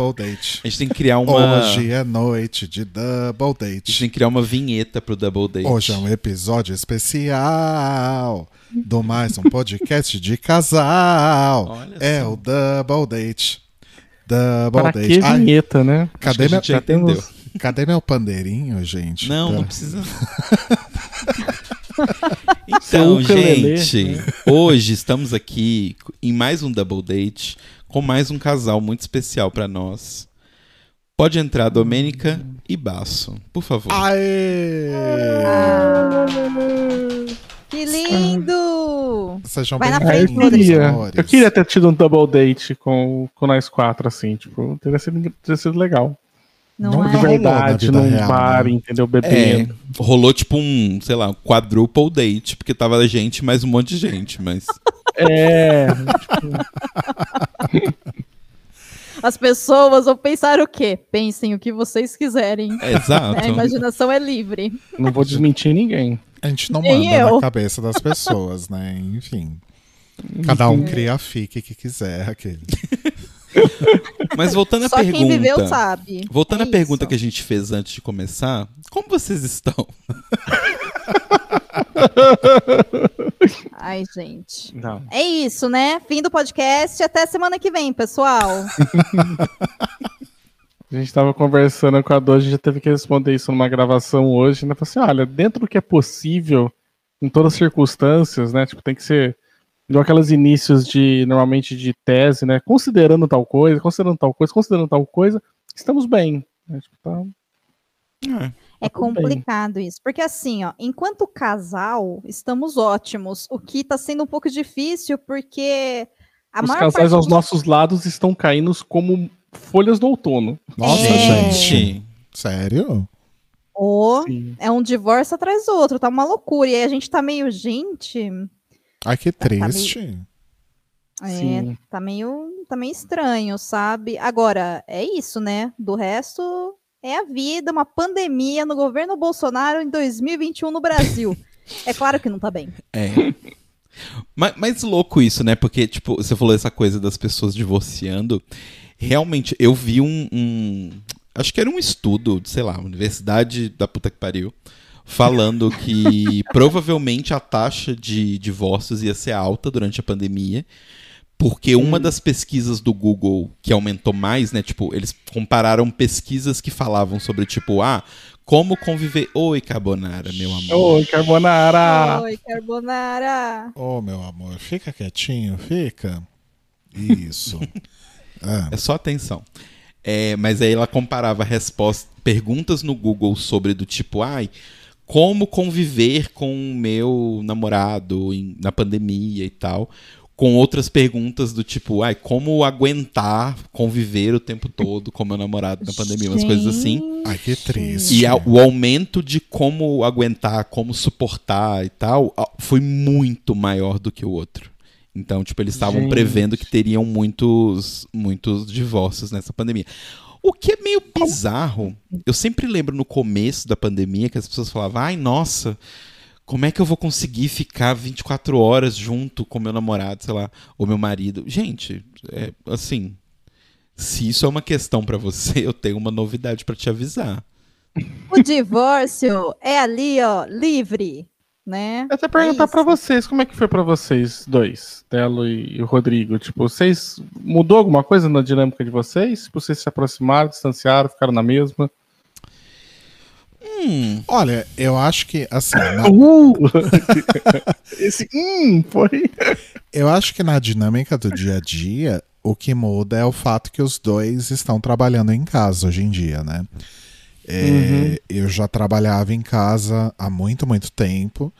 Double date. A gente tem que criar uma. Hoje é noite de double A gente date. tem que criar uma vinheta pro Double Date. Hoje é um episódio especial do mais um podcast de casal. Olha É só. o double date. Double Para date. que Ai, vinheta, né? Acho que cadê, a meu, gente já entendeu. cadê meu pandeirinho, gente? Não, Pra- não precisa. Seu então, gente, hoje estamos aqui em mais um Double Date com mais um casal muito especial pra nós. Pode entrar Domênica e Baço, por favor. Aê! Que lindo! Sejam eu bem-vindos, queria. amores. Eu queria ter tido um double date com, com nós quatro, assim, tipo, teria sido, teria sido legal. Não, Não é? De verdade, num real, bar, né? entendeu? É, Bebendo. rolou tipo um, sei lá, um quadruple date, porque tava a gente mais um monte de gente, mas. É. As pessoas vão pensar o quê? Pensem o que vocês quiserem. É, exato. A imaginação é livre. não vou desmentir ninguém. A gente não Nem manda eu. na cabeça das pessoas, né? Enfim. Cada um cria a fique que quiser, aquele. Mas voltando à Só pergunta. quem viveu sabe. Voltando É à pergunta isso. que a gente fez antes de começar, como vocês estão? Ai, gente. Não. É isso, né? Fim do podcast. Até semana que vem, pessoal. A gente tava conversando com a Dô, a gente já teve que responder isso numa gravação hoje, né? Falei assim, olha, dentro do que é possível, em todas as circunstâncias, né? Tipo, tem que ser igual aqueles inícios de, normalmente, de tese, né? Considerando tal coisa, considerando tal coisa, considerando tal coisa, estamos bem. né? Tipo, tá- É tudo bem. complicado isso. Porque assim, ó, enquanto casal, estamos ótimos. O que tá sendo um pouco difícil, porque a Os maior casais parte aos dos- nossos lados estão caindo como folhas do outono. Nossa, É. gente. Sério? Ô, Sim. é um divórcio atrás do outro, tá uma loucura. E aí a gente tá meio, gente, Ai, que Tá triste. é, Sim. tá meio, tá meio estranho, sabe? Agora, é isso, né? Do resto, é a vida, uma pandemia no governo Bolsonaro em 2021 no Brasil. é claro que não tá bem. É. Mas, mas louco isso, né? Porque, tipo, você falou essa coisa das pessoas divorciando. Realmente, eu vi um. um- acho que era um estudo, sei lá, Universidade da puta que pariu. Falando que provavelmente a taxa de divórcios ia ser alta durante a pandemia. Porque uma das pesquisas do Google que aumentou mais, né? Tipo, eles compararam pesquisas que falavam sobre, tipo, ah, como conviver. Oi, Carbonara, meu amor. Oi, Carbonara! Oi, Carbonara! Ô, meu amor, fica quietinho, fica. Isso. Ah, É só atenção. É, mas aí ela comparava respostas, perguntas no Google sobre do tipo, ai, como conviver com o meu namorado em- na pandemia e tal, com outras perguntas do tipo, ai, como aguentar conviver o tempo todo com meu namorado na pandemia, umas coisas assim. ai, que triste. E a- o aumento de como aguentar, como suportar e tal, foi muito maior do que o outro. Então, tipo, eles estavam Gente. prevendo que teriam muitos, muitos divórcios nessa pandemia. O que é meio bizarro. Eu sempre lembro no começo da pandemia que as pessoas falavam: ai, nossa, como é que eu vou conseguir ficar 24 horas junto com meu namorado, sei lá, ou meu marido? Gente, é, assim, se isso é uma questão pra você, eu tenho uma novidade pra te avisar. O divórcio é ali, ó, livre, né? Eu até perguntar É pra isso. vocês, como é que foi pra vocês dois, Telo e, o Rodrigo? Tipo, vocês mudou alguma coisa na dinâmica de vocês? Tipo, vocês se aproximaram, distanciaram, ficaram na mesma? Hum, Olha, eu acho que, assim, na- Uh! Esse hum foi. eu acho que na dinâmica do dia a dia, o que muda é o fato que os dois estão trabalhando em casa hoje em dia, né? É, Eu já trabalhava em casa há muito, muito tempo.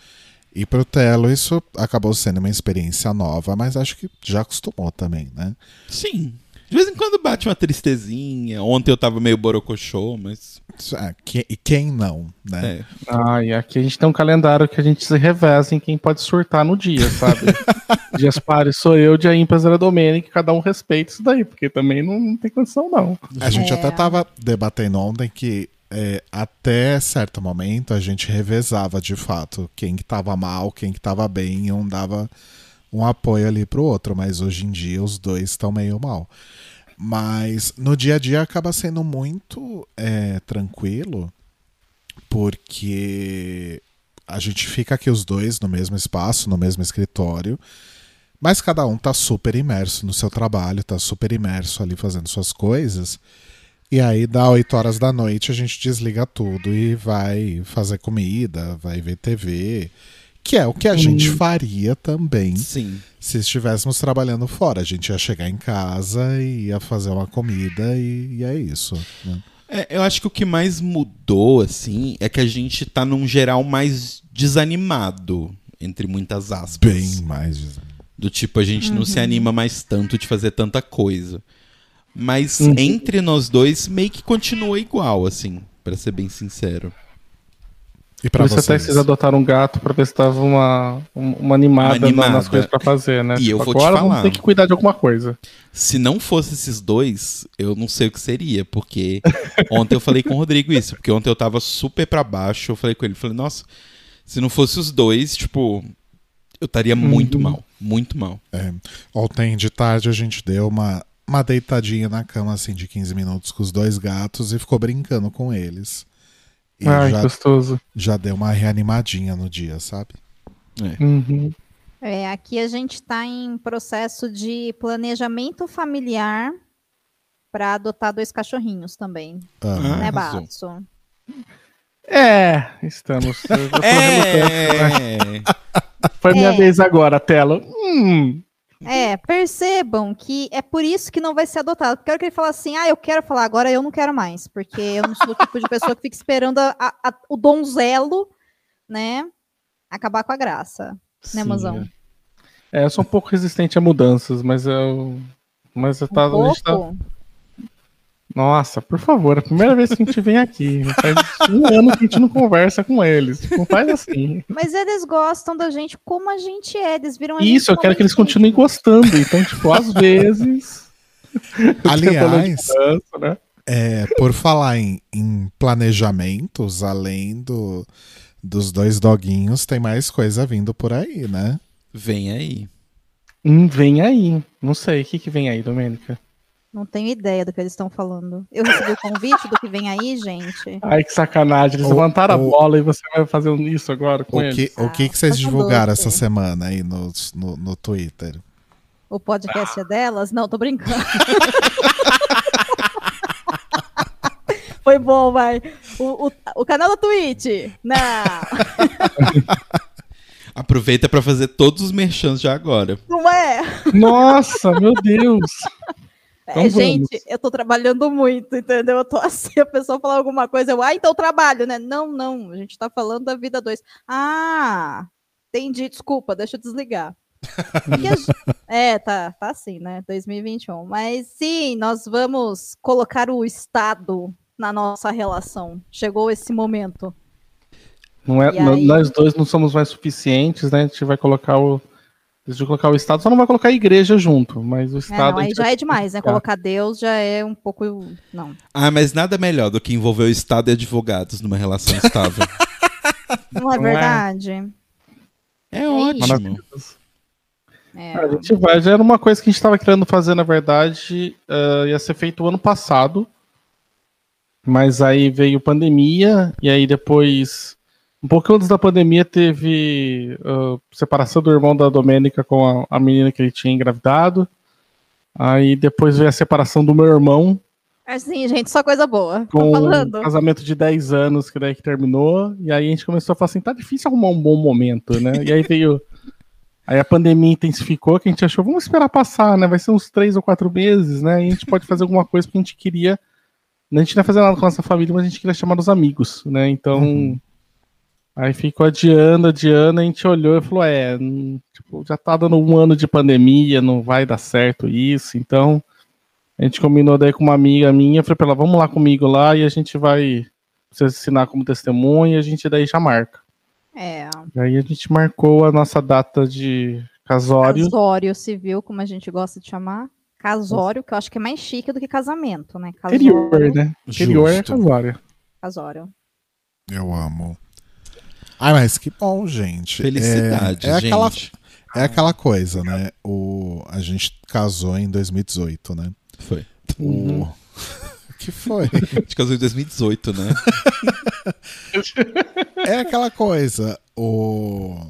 E pro Telo isso acabou sendo uma experiência nova, mas acho que já acostumou também, né? sim. De vez em quando bate uma tristezinha. Ontem eu tava meio borocochô, mas. É, que- e quem não, né? É. Ah, e aqui a gente tem um calendário que a gente se reveza em quem pode surtar no dia, sabe? Dias pares sou eu, dia ímpares era Domênico, cada um respeita isso daí, porque também não, não tem condição, não. A gente É. até tava debatendo ontem que é, até certo momento a gente revezava de fato quem que tava mal, quem que tava bem, um dava um apoio ali pro outro, mas hoje em dia os dois estão meio mal. Mas no dia a dia acaba sendo muito é, tranquilo, porque a gente fica aqui os dois no mesmo espaço, no mesmo escritório, mas cada um tá super imerso no seu trabalho, tá super imerso ali fazendo suas coisas. E aí, dá 8 horas da noite, a gente desliga tudo e vai fazer comida, vai ver TV. Que é o que a gente faria também Sim. se estivéssemos trabalhando fora. A gente ia chegar em casa e ia fazer uma comida e, e é isso. né? É, eu acho que o que mais mudou, assim, é que a gente tá num geral mais desanimado, entre muitas aspas. Bem mais. Do tipo, a gente não se anima mais tanto de fazer tanta coisa. Mas Uhum. entre nós dois, meio que continua igual, assim, pra ser bem sincero. E pra Por isso até vocês? que vocês adotaram um gato pra ver se dava uma, um- uma animada, Uma animada. na- nas coisas pra fazer, né? E eu vou te agora falar. vamos ter que cuidar de alguma coisa. Se não fosse esses dois, eu não sei o que seria, porque ontem eu falei com o Rodrigo isso, porque ontem eu tava super pra baixo, eu falei com ele, falei, nossa, se não fosse os dois, tipo, eu estaria muito Uhum. mal, muito mal. É, ontem de tarde a gente deu uma, uma deitadinha na cama assim de 15 minutos com os dois gatos e ficou brincando com eles. E Ai, já, gostoso. já deu uma reanimadinha no dia, sabe? Uhum. É, aqui a gente está em processo de planejamento familiar para adotar dois cachorrinhos também, Ah, né, arrasou. Batson? É, estamos. eu já tô relutando, né? É, Foi minha É. vez agora, tela. Hum, É, percebam que é por isso que não vai ser adotado. Porque a hora que ele fala assim, ah, eu quero falar, agora eu não quero mais. Porque eu não sou o tipo de pessoa que fica esperando a- a- o donzelo, né, acabar com a graça. Né, sim, mozão? É, eu sou um pouco resistente a mudanças, mas eu. Mas eu Um tava. a gente tá-. Nossa, por favor, é a primeira vez que a gente vem aqui. Faz um ano que a gente não conversa com eles. Não faz assim. Mas eles gostam da gente como a gente é. Eles viram a gente Isso, eu quero que eles gente. continuem gostando. Então, tipo, às vezes. Aliás, né? é, por falar em, em planejamentos, além do, dos dois doguinhos, tem mais coisa vindo por aí, né? vem aí. Hum, vem aí. Não sei, o que, que vem aí, Domênica? Não tenho ideia do que eles estão falando. Eu recebi o convite do que vem aí, gente. Ai, que sacanagem. Eles O- levantaram o- a bola e você vai fazer isso agora com O eles. que, o que, que vocês Ah, tá divulgaram doce. essa semana aí no, no, no Twitter? O podcast é delas? Não, tô brincando. Foi bom, vai. O, o, o canal da Twitch. Não. Aproveita pra fazer todos os merchans já agora. Não é. Nossa, meu Deus. Então é gente, eu tô trabalhando muito, entendeu? Eu tô assim, a pessoa falar alguma coisa, eu, ah, então trabalho, né? Não, não, a gente tá falando da vida 2. Ah, entendi, desculpa, deixa eu desligar. A é, tá, tá assim, né? 2021. Mas sim, nós vamos colocar o Estado na nossa relação. Chegou esse momento. Não é, aí? Nós dois não somos mais suficientes, né? A gente vai colocar o. Vai colocar o Estado, só não vai colocar a igreja junto, mas o É, Estado. não, a aí já é demais, né? colocar. Deus já é um pouco. Não. Ah, mas nada melhor do que envolver o Estado e advogados numa relação estável. Não é Não é? verdade? É isso. ótimo. É. A gente vai, já era uma coisa que a gente estava querendo fazer, na verdade, ah, ia ser feito ano passado, mas aí veio pandemia, e aí depois, um pouco antes da pandemia, teve ah, separação do irmão da Domênica com a, a menina que ele tinha engravidado, aí depois veio a separação do meu irmão Assim, gente, só coisa boa. Com um casamento de 10 anos, que daí que terminou, e aí a gente começou a falar assim, tá difícil arrumar um bom momento, né? E aí veio. Aí a pandemia intensificou, que a gente achou, vamos esperar passar, né? Vai ser uns três ou quatro meses, né? E a gente pode fazer alguma coisa porque a gente queria. A gente não ia fazer nada com a nossa família, mas a gente queria chamar os amigos, né? Então. Uhum. Aí ficou adiando, adiando, a gente olhou e falou, é, tipo, já tá dando um ano de pandemia, não vai dar certo isso, então. A gente combinou daí com uma amiga minha, falei pra ela, vamos lá comigo lá e a gente vai você assinar como testemunha e a gente daí já marca. É. E aí a gente marcou a nossa data de casório. Casório civil, como a gente gosta de chamar. Casório, que eu acho que é mais chique do que casamento, né? Casório. Interior, né? Interior é casório. Casório. Eu amo. Ai, mas que bom, gente. Felicidade, é, é aquela, gente. É aquela coisa, né? O, a gente casou em 2018, né? Foi. O... que foi? A gente casou em 2018, né? É aquela coisa. O,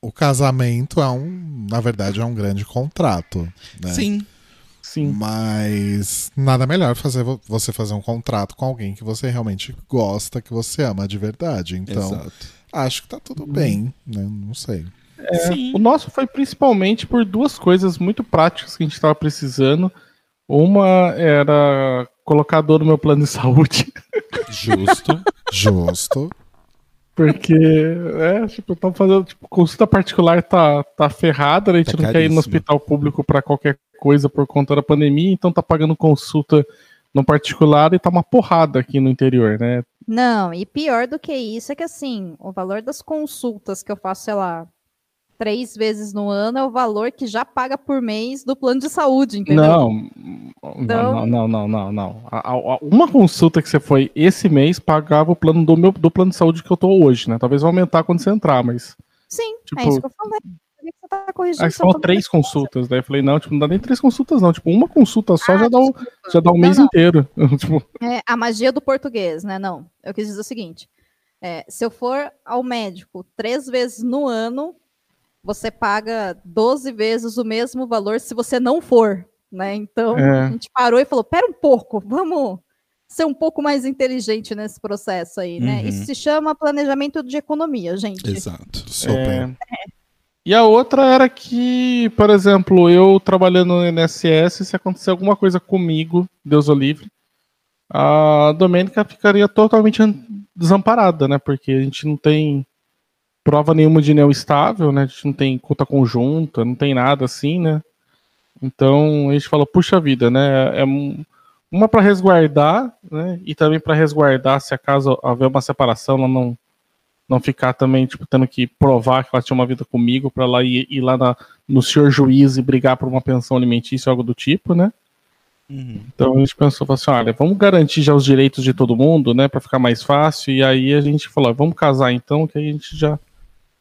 o casamento é um, na verdade, é um grande contrato, né? Sim. Sim. Mas nada melhor fazer vo- você fazer um contrato com alguém que você realmente gosta, que você ama de verdade. Então, Exato. Acho que tá tudo bem, né? Não sei. Sim. O nosso foi principalmente por duas coisas muito práticas que a gente estava precisando. Uma era colocar dor no meu plano de saúde, Justo. Justo. porque é, tipo, estão fazendo tipo, consulta particular tá, tá ferrada, né? a gente Tá não quer ir no caríssimo. hospital público para qualquer coisa por conta da pandemia, então tá pagando consulta no particular e tá uma porrada aqui no interior, né? Não, e pior do que isso é que assim, o valor das consultas que eu faço, sei lá, três vezes no ano é o valor que já paga por mês do plano de saúde, entendeu? Não, Então- não, não, não, não, não. A- a- a- Uma consulta que você foi esse mês pagava o plano do meu do plano de saúde que eu tô hoje, né? Talvez vai aumentar quando você entrar, mas Sim, Tipo, é isso que eu falei. Que você tá corrigindo? aí falou plano três consultas, daí eu falei, não, tipo, não dá nem três consultas não, tipo, uma consulta só Ah, já dá o desculpa. já dá o Não, mês não. inteiro. tipo, É a magia do português, né? Não, eu quis dizer o seguinte: é, se eu for ao médico três vezes no ano, você paga 12 vezes o mesmo valor se você não for, né? Então É. a gente parou e falou: pera um pouco, vamos ser um pouco mais inteligente nesse processo aí, né? Uhum. Isso se chama planejamento de economia, gente. Exato. Super. é. E a outra era que, por exemplo, eu trabalhando no INSS, se acontecer alguma coisa comigo, Deus o livre, a Domênica ficaria totalmente desamparada, né? Porque a gente não tem prova nenhuma de união estável, né? A gente não tem conta conjunta, não tem nada assim, né? Então a gente falou, puxa vida, né? É um- uma para resguardar, né? E também para resguardar se acaso haver uma separação, ela não não ficar também tipo tendo que provar que ela tinha uma vida comigo para lá ir, ir lá na- no senhor juiz e brigar por uma pensão alimentícia ou algo do tipo, né? Uhum. Então a gente pensou falou assim, olha, vamos garantir já os direitos de todo mundo, né, para ficar mais fácil. E aí a gente falou, vamos casar então, que aí a gente já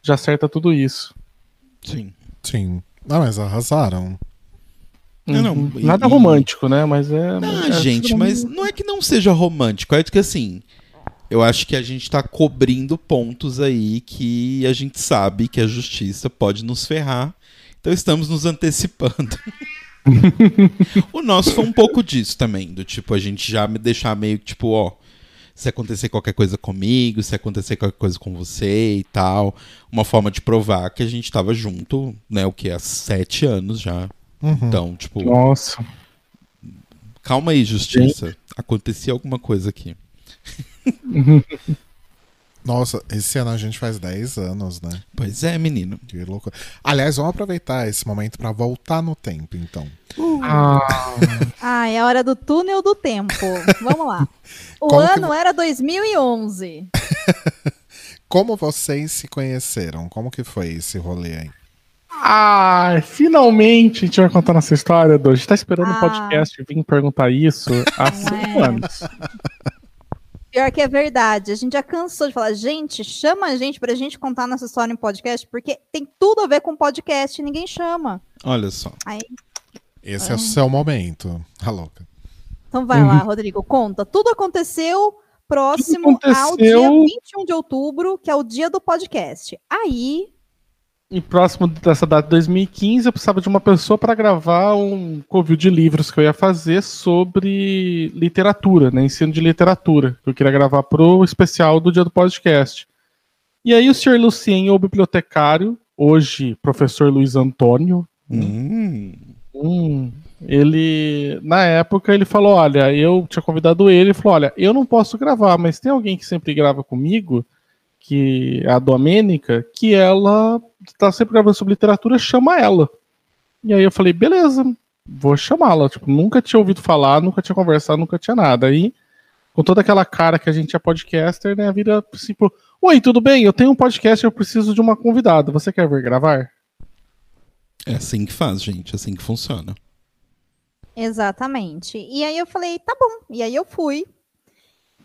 já acerta tudo isso. Sim. Sim. Não, mas arrasaram. Não, não, Uhum. e- Nada e- romântico, né? Mas é. Ah, é- gente, mas não é que não seja romântico, é que assim, eu acho que a gente tá cobrindo pontos aí que a gente sabe que a justiça pode nos ferrar, então estamos nos antecipando. o nosso foi um pouco disso também, do tipo, a gente já me deixar meio que tipo, ó, se acontecer qualquer coisa comigo, se acontecer qualquer coisa com você e tal, uma forma de provar que a gente tava junto, né, o que, há sete anos já. Uhum. Então, tipo, Nossa. Calma aí, justiça. Acontecia alguma coisa aqui. Nossa, esse ano a gente faz 10 anos, né? Pois é, menino. Que loucura. Aliás, vamos aproveitar esse momento pra voltar no tempo, então. Ah, Ah, é a hora do túnel do tempo. Vamos lá. O Como que ano era 2011. Como vocês se conheceram? Como que foi esse rolê aí? ah, finalmente a gente vai contar nossa história. A gente tá esperando o Ah. podcast vir perguntar isso há Não cinco é. anos. Pior que é verdade. A gente já cansou de falar, gente, chama a gente pra gente contar nossa história em podcast, porque tem tudo a ver com podcast e ninguém chama. Olha só. Aí, Esse é o seu momento. A louca. então vai lá, Rodrigo, conta. Tudo aconteceu próximo Tudo ao dia aconteceu- 21 de outubro, que é o dia do podcast. Aí, E próximo dessa data de 2015, eu precisava de uma pessoa para gravar um covil de livros que eu ia fazer sobre literatura, né? Ensino de literatura. Que eu queria gravar pro especial do dia do podcast. E aí o senhor Lucien, o bibliotecário, hoje professor Luiz Antônio, Hum. Hum, ele, na época, ele falou: Olha, eu tinha convidado ele, ele falou: Olha, eu não posso gravar, mas tem alguém que sempre grava comigo, que é a Domênica, que ela tá sempre gravando sobre literatura, chama ela. E aí eu falei: Beleza, vou chamá-la. Tipo, nunca tinha ouvido falar, nunca tinha conversado, nunca tinha nada. Aí, com toda aquela cara que a gente é podcaster, né, vira tipo: Oi, tudo bem? Eu tenho um podcast, eu preciso de uma convidada. Você quer vir gravar? É assim que faz, gente. É assim que funciona. exatamente. E aí eu falei, tá bom. E aí eu fui.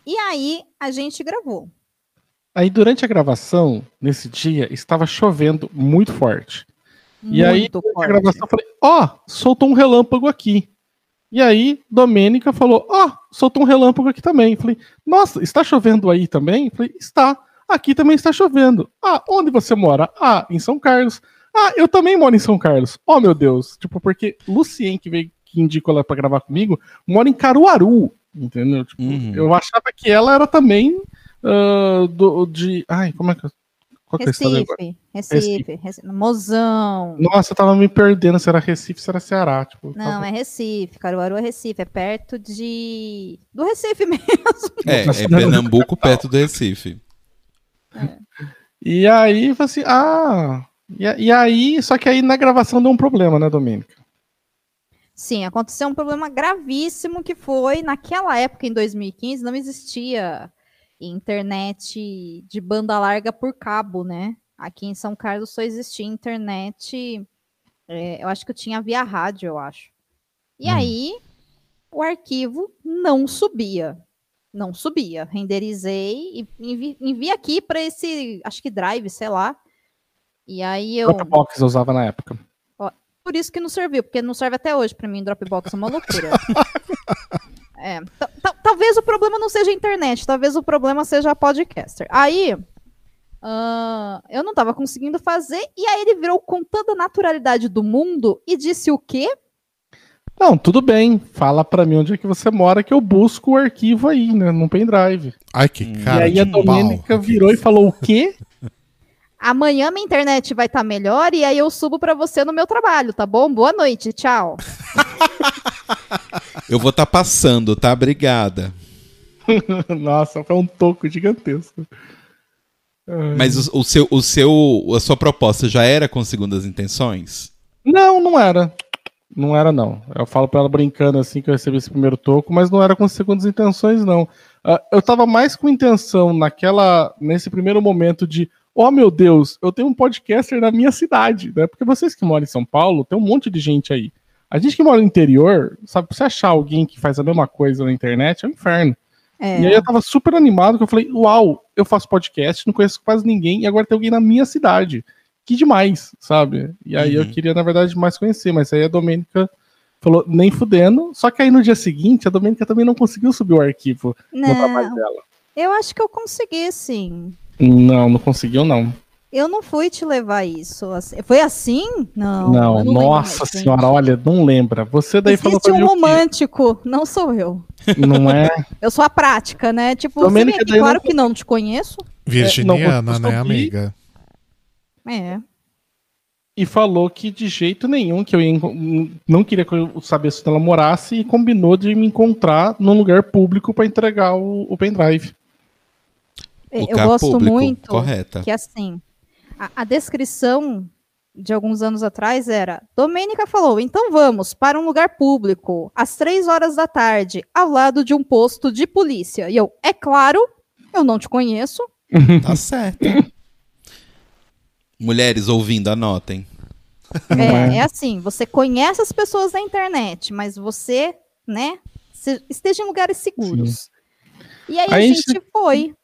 E aí a gente gravou. Aí durante a gravação, nesse dia, estava chovendo muito forte. E aí, Muito forte. gravação, eu falei, ó, soltou um relâmpago aqui. E aí, Domênica falou, ó, soltou um relâmpago aqui também. Eu falei, nossa, está chovendo aí também? Eu falei, está. Aqui também está chovendo. Ah, onde você mora? Ah, em São Carlos. Ah, eu também moro em São Carlos. Oh, meu Deus. Tipo, porque Lucien, que veio, que indicou ela pra gravar comigo, mora em Caruaru. Entendeu? Tipo, Uhum. eu achava que ela era também ah, do, de. Ai, como é que. Qual que é o estado agora? Recife, Recife, Recife, Mozão. Nossa, eu tava me perdendo se era Recife, se era Ceará. Tipo, Não, tava- é Recife, Caruaru é Recife, é perto de. do Recife mesmo. É, é Pernambuco perto do Recife. E aí, assim, ah. E, e aí, só que aí na gravação deu um problema, né, Domênica? Sim, aconteceu um problema gravíssimo que foi, naquela época, em 2015, não existia internet de banda larga por cabo, né? Aqui em São Carlos só existia internet, é, eu acho que eu tinha via rádio, eu acho. E Hum. aí, o arquivo não subia. Não subia. Renderizei e envi, enviei aqui para esse, acho que drive, sei lá. E aí eu. Dropbox eu usava na época. Por isso que não serviu, porque não serve até hoje pra mim, Dropbox é uma loucura. É, ta- ta- talvez o problema não seja a internet, talvez o problema seja a podcaster. Aí, ah, eu não tava conseguindo fazer, e aí ele virou com toda a naturalidade do mundo e disse o quê? Não, tudo bem. Fala pra mim onde é que você mora que eu busco o arquivo aí, né, num pendrive. Ai, que Hum. cara e aí a de pau. Domênica virou e falou o quê? Amanhã minha internet vai estar melhor e aí eu subo pra você no meu trabalho, tá bom? Boa noite, tchau. Eu vou estar passando, tá? Obrigada. Nossa, foi um toco gigantesco. Ai. Mas o, o seu, o seu, a sua proposta já era com segundas intenções? Não, não era. Não era, não. Eu falo pra ela brincando assim que eu recebi esse primeiro toco, mas não era com segundas intenções, não. Ah, eu tava mais com intenção naquela. nesse primeiro momento de. Oh meu Deus, eu tenho um podcaster na minha cidade, né? Porque vocês que moram em São Paulo, tem um monte de gente aí. A gente que mora no interior, sabe, pra você achar alguém que faz a mesma coisa na internet é um inferno. É, E aí eu tava super animado, que eu falei, uau, eu faço podcast, não conheço quase ninguém, e agora tem alguém na minha cidade. Que demais, sabe? E aí eu Uhum. queria, na verdade, mais conhecer, mas aí a Domênica falou, nem fudendo. Só que aí no dia seguinte, a Domênica também não conseguiu subir o arquivo no trabalho não, dela. eu acho que eu consegui, sim. Não, não conseguiu, não. Eu não fui te levar isso. Foi assim? Não. Não, eu lembro nossa senhora, olha, não lembra. Você daí falou Existe pra mim um quê? romântico, não sou eu. Não é? Eu sou a prática, né? Tipo, Domênica você vem aqui, daí não- claro que não te conheço. Virginiana, É, não, né, eu amiga? É. e falou que de jeito nenhum, que eu ia não queria que eu saber se ela morasse e combinou de me encontrar num lugar público para entregar o, o pendrive. Eu Lugar gosto público, muito Correta. que assim, a, a descrição de alguns anos atrás era: Domênica falou, então vamos para um lugar público, às três horas da tarde, ao lado de um posto de polícia. E eu, é claro, eu não te conheço. Tá certo. Mulheres ouvindo, anotem. É, é? é assim, você conhece as pessoas da internet, mas você, né, se- esteja em lugares seguros. E aí a Aí gente você- foi,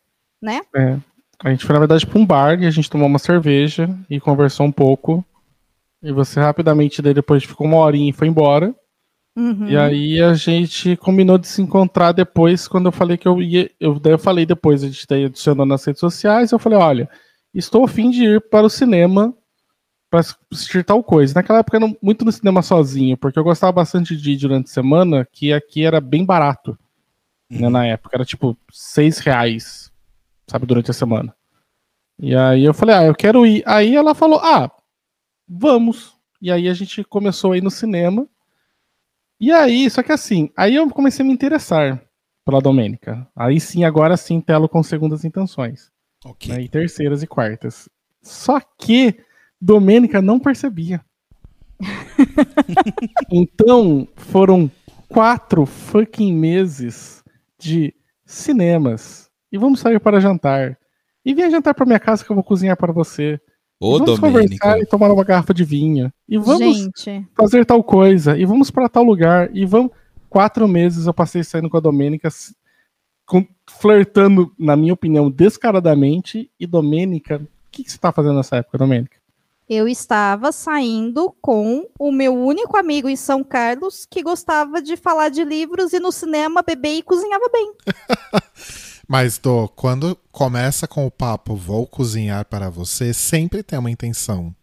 né? É. A gente foi, na verdade, para um bar e a gente tomou uma cerveja e conversou um pouco. E você rapidamente, daí depois ficou uma horinha e foi embora. Uhum. E aí a gente combinou de se encontrar depois, quando eu falei que eu ia. Eu, daí eu falei depois, a gente daí adicionou nas redes sociais, eu falei, olha, estou a fim de ir para o cinema para assistir tal coisa. Naquela época eu era muito no cinema sozinho, porque eu gostava bastante de ir durante a semana, que aqui era bem barato. Né, na época, era tipo seis reais, sabe, durante a semana. E aí eu falei, ah, eu quero ir. Aí ela falou, ah, vamos. E aí a gente começou a ir no cinema. E aí, só que assim, aí eu comecei a me interessar pela Domênica. Aí sim, agora sim, telo com segundas intenções. Ok. Né, e terceiras e quartas. Só que Domênica não percebia. então, foram quatro fucking meses de cinemas. E vamos sair para jantar. E venha jantar para minha casa que eu vou cozinhar para você. Ô, e vamos Domênica. conversar e tomar uma garrafa de vinho. E vamos Gente, fazer tal coisa, e vamos para tal lugar, e vamos. Quatro meses eu passei saindo com a Domênica, com- flertando, na minha opinião, descaradamente. E Domênica, o que, que você tá fazendo nessa época, Domênica? Eu estava saindo com o meu único amigo em São Carlos que gostava de falar de livros e no cinema beber e cozinhava bem. Mas, Dô, quando começa com o papo vou cozinhar para você, sempre tem uma intenção.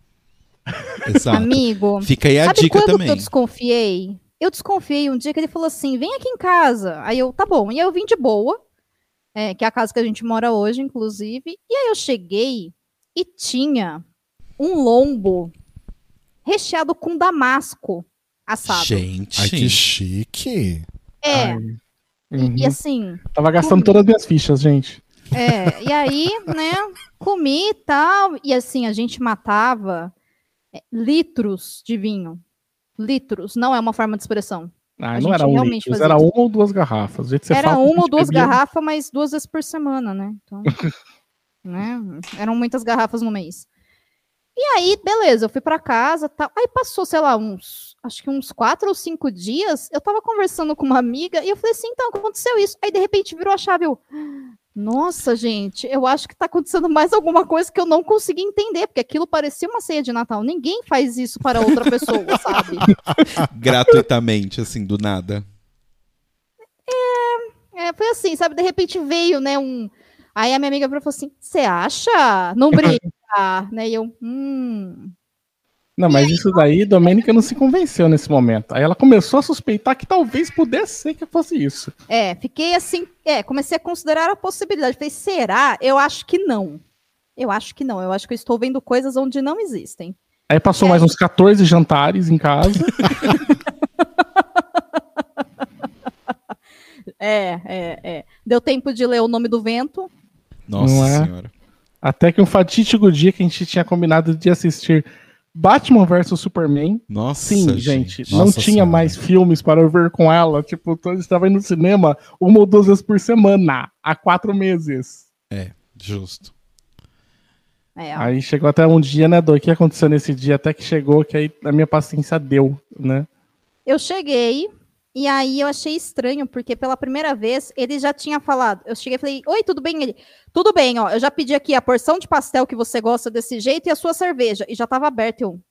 Exato. Amigo, Fica aí a sabe dica quando também. que eu desconfiei? Eu desconfiei um dia que ele falou assim: vem aqui em casa. Aí eu, tá bom. E aí eu vim de boa, é, que é a casa que a gente mora hoje, inclusive. E aí eu cheguei e tinha um lombo recheado com damasco assado. Gente. Ai, que chique. É, Ai, uhum. e assim, Tava gastando todas as minhas fichas, gente. É, e aí, né, comi e tal, e assim, a gente matava é, litros de vinho. Litros, não é uma forma de expressão. Ah, A não era um realmente litro, fazia era isso. uma ou duas garrafas. Era fala, uma ou duas bebia- garrafas, mas duas vezes por semana, né? Então, né, eram muitas garrafas no mês. E aí, beleza, eu fui pra casa, tal. Aí passou, sei lá, uns, acho que uns quatro ou cinco dias, eu tava conversando com uma amiga e eu falei assim, então, aconteceu isso. Aí, de repente, virou a chave, eu, nossa, gente, eu acho que tá acontecendo mais alguma coisa que eu não consegui entender, porque aquilo parecia uma ceia de Natal. Ninguém faz isso para outra pessoa, sabe? Gratuitamente, assim, do nada. É, foi assim, sabe? De repente veio, né, um... Aí a minha amiga falou assim, você acha? Não brinca, né? E eu, hum... Não, mas isso daí, Domênica não se convenceu nesse momento. Aí ela começou a suspeitar que talvez pudesse ser que fosse isso. É, fiquei assim, é, comecei a considerar a possibilidade. Falei, será? Eu acho que não. Eu acho que não. Eu acho que eu estou vendo coisas onde não existem. Aí passou E mais uns 14 jantares em casa. É, é, é. Deu tempo de ler o nome do vento. Nossa Não é? senhora. até que um fatídico dia que a gente tinha combinado de assistir Batman vs Superman. Nossa, Sim, gente, Nossa não tinha Senhora. mais filmes para eu ver com ela. Tipo, eu estava indo no cinema uma ou duas vezes por semana, há quatro meses. Justo. É, Aí chegou até um dia, né, do que aconteceu nesse dia, até que chegou, que aí a minha paciência deu, né? Eu cheguei e aí eu achei estranho, porque pela primeira vez ele já tinha falado. Eu cheguei e falei: Oi, tudo bem? Ele, tudo bem, ó. Eu já pedi aqui a porção de pastel que você gosta desse jeito e a sua cerveja. E já tava aberto. Eu,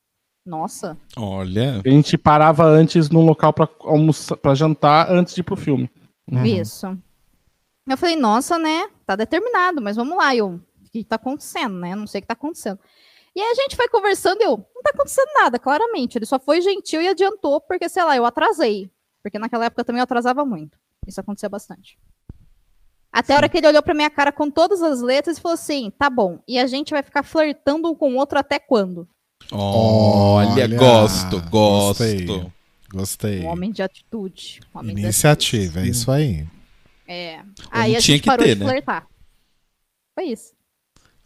nossa. Olha. A gente parava antes num local pra almoçar, para jantar antes de ir pro filme. Uhum. Isso. Eu falei, nossa, né? Tá determinado, mas vamos lá. Eu, o que tá acontecendo, né? Não sei o que tá acontecendo. E aí a gente foi conversando e eu, não tá acontecendo nada, claramente. Ele só foi gentil e adiantou, porque, sei lá, eu atrasei. Porque naquela época também eu atrasava muito. Isso acontecia bastante. Até a hora que ele olhou pra minha cara com todas as letras e falou assim: tá bom, e a gente vai ficar flertando um com o outro até quando? Olha, Olha, gosto, gosto. gostei. Gostei. Um homem de atitude. um homem de Iniciativa, é isso aí. É. Aí a tinha gente que parou ter, de né? flertar. Foi isso.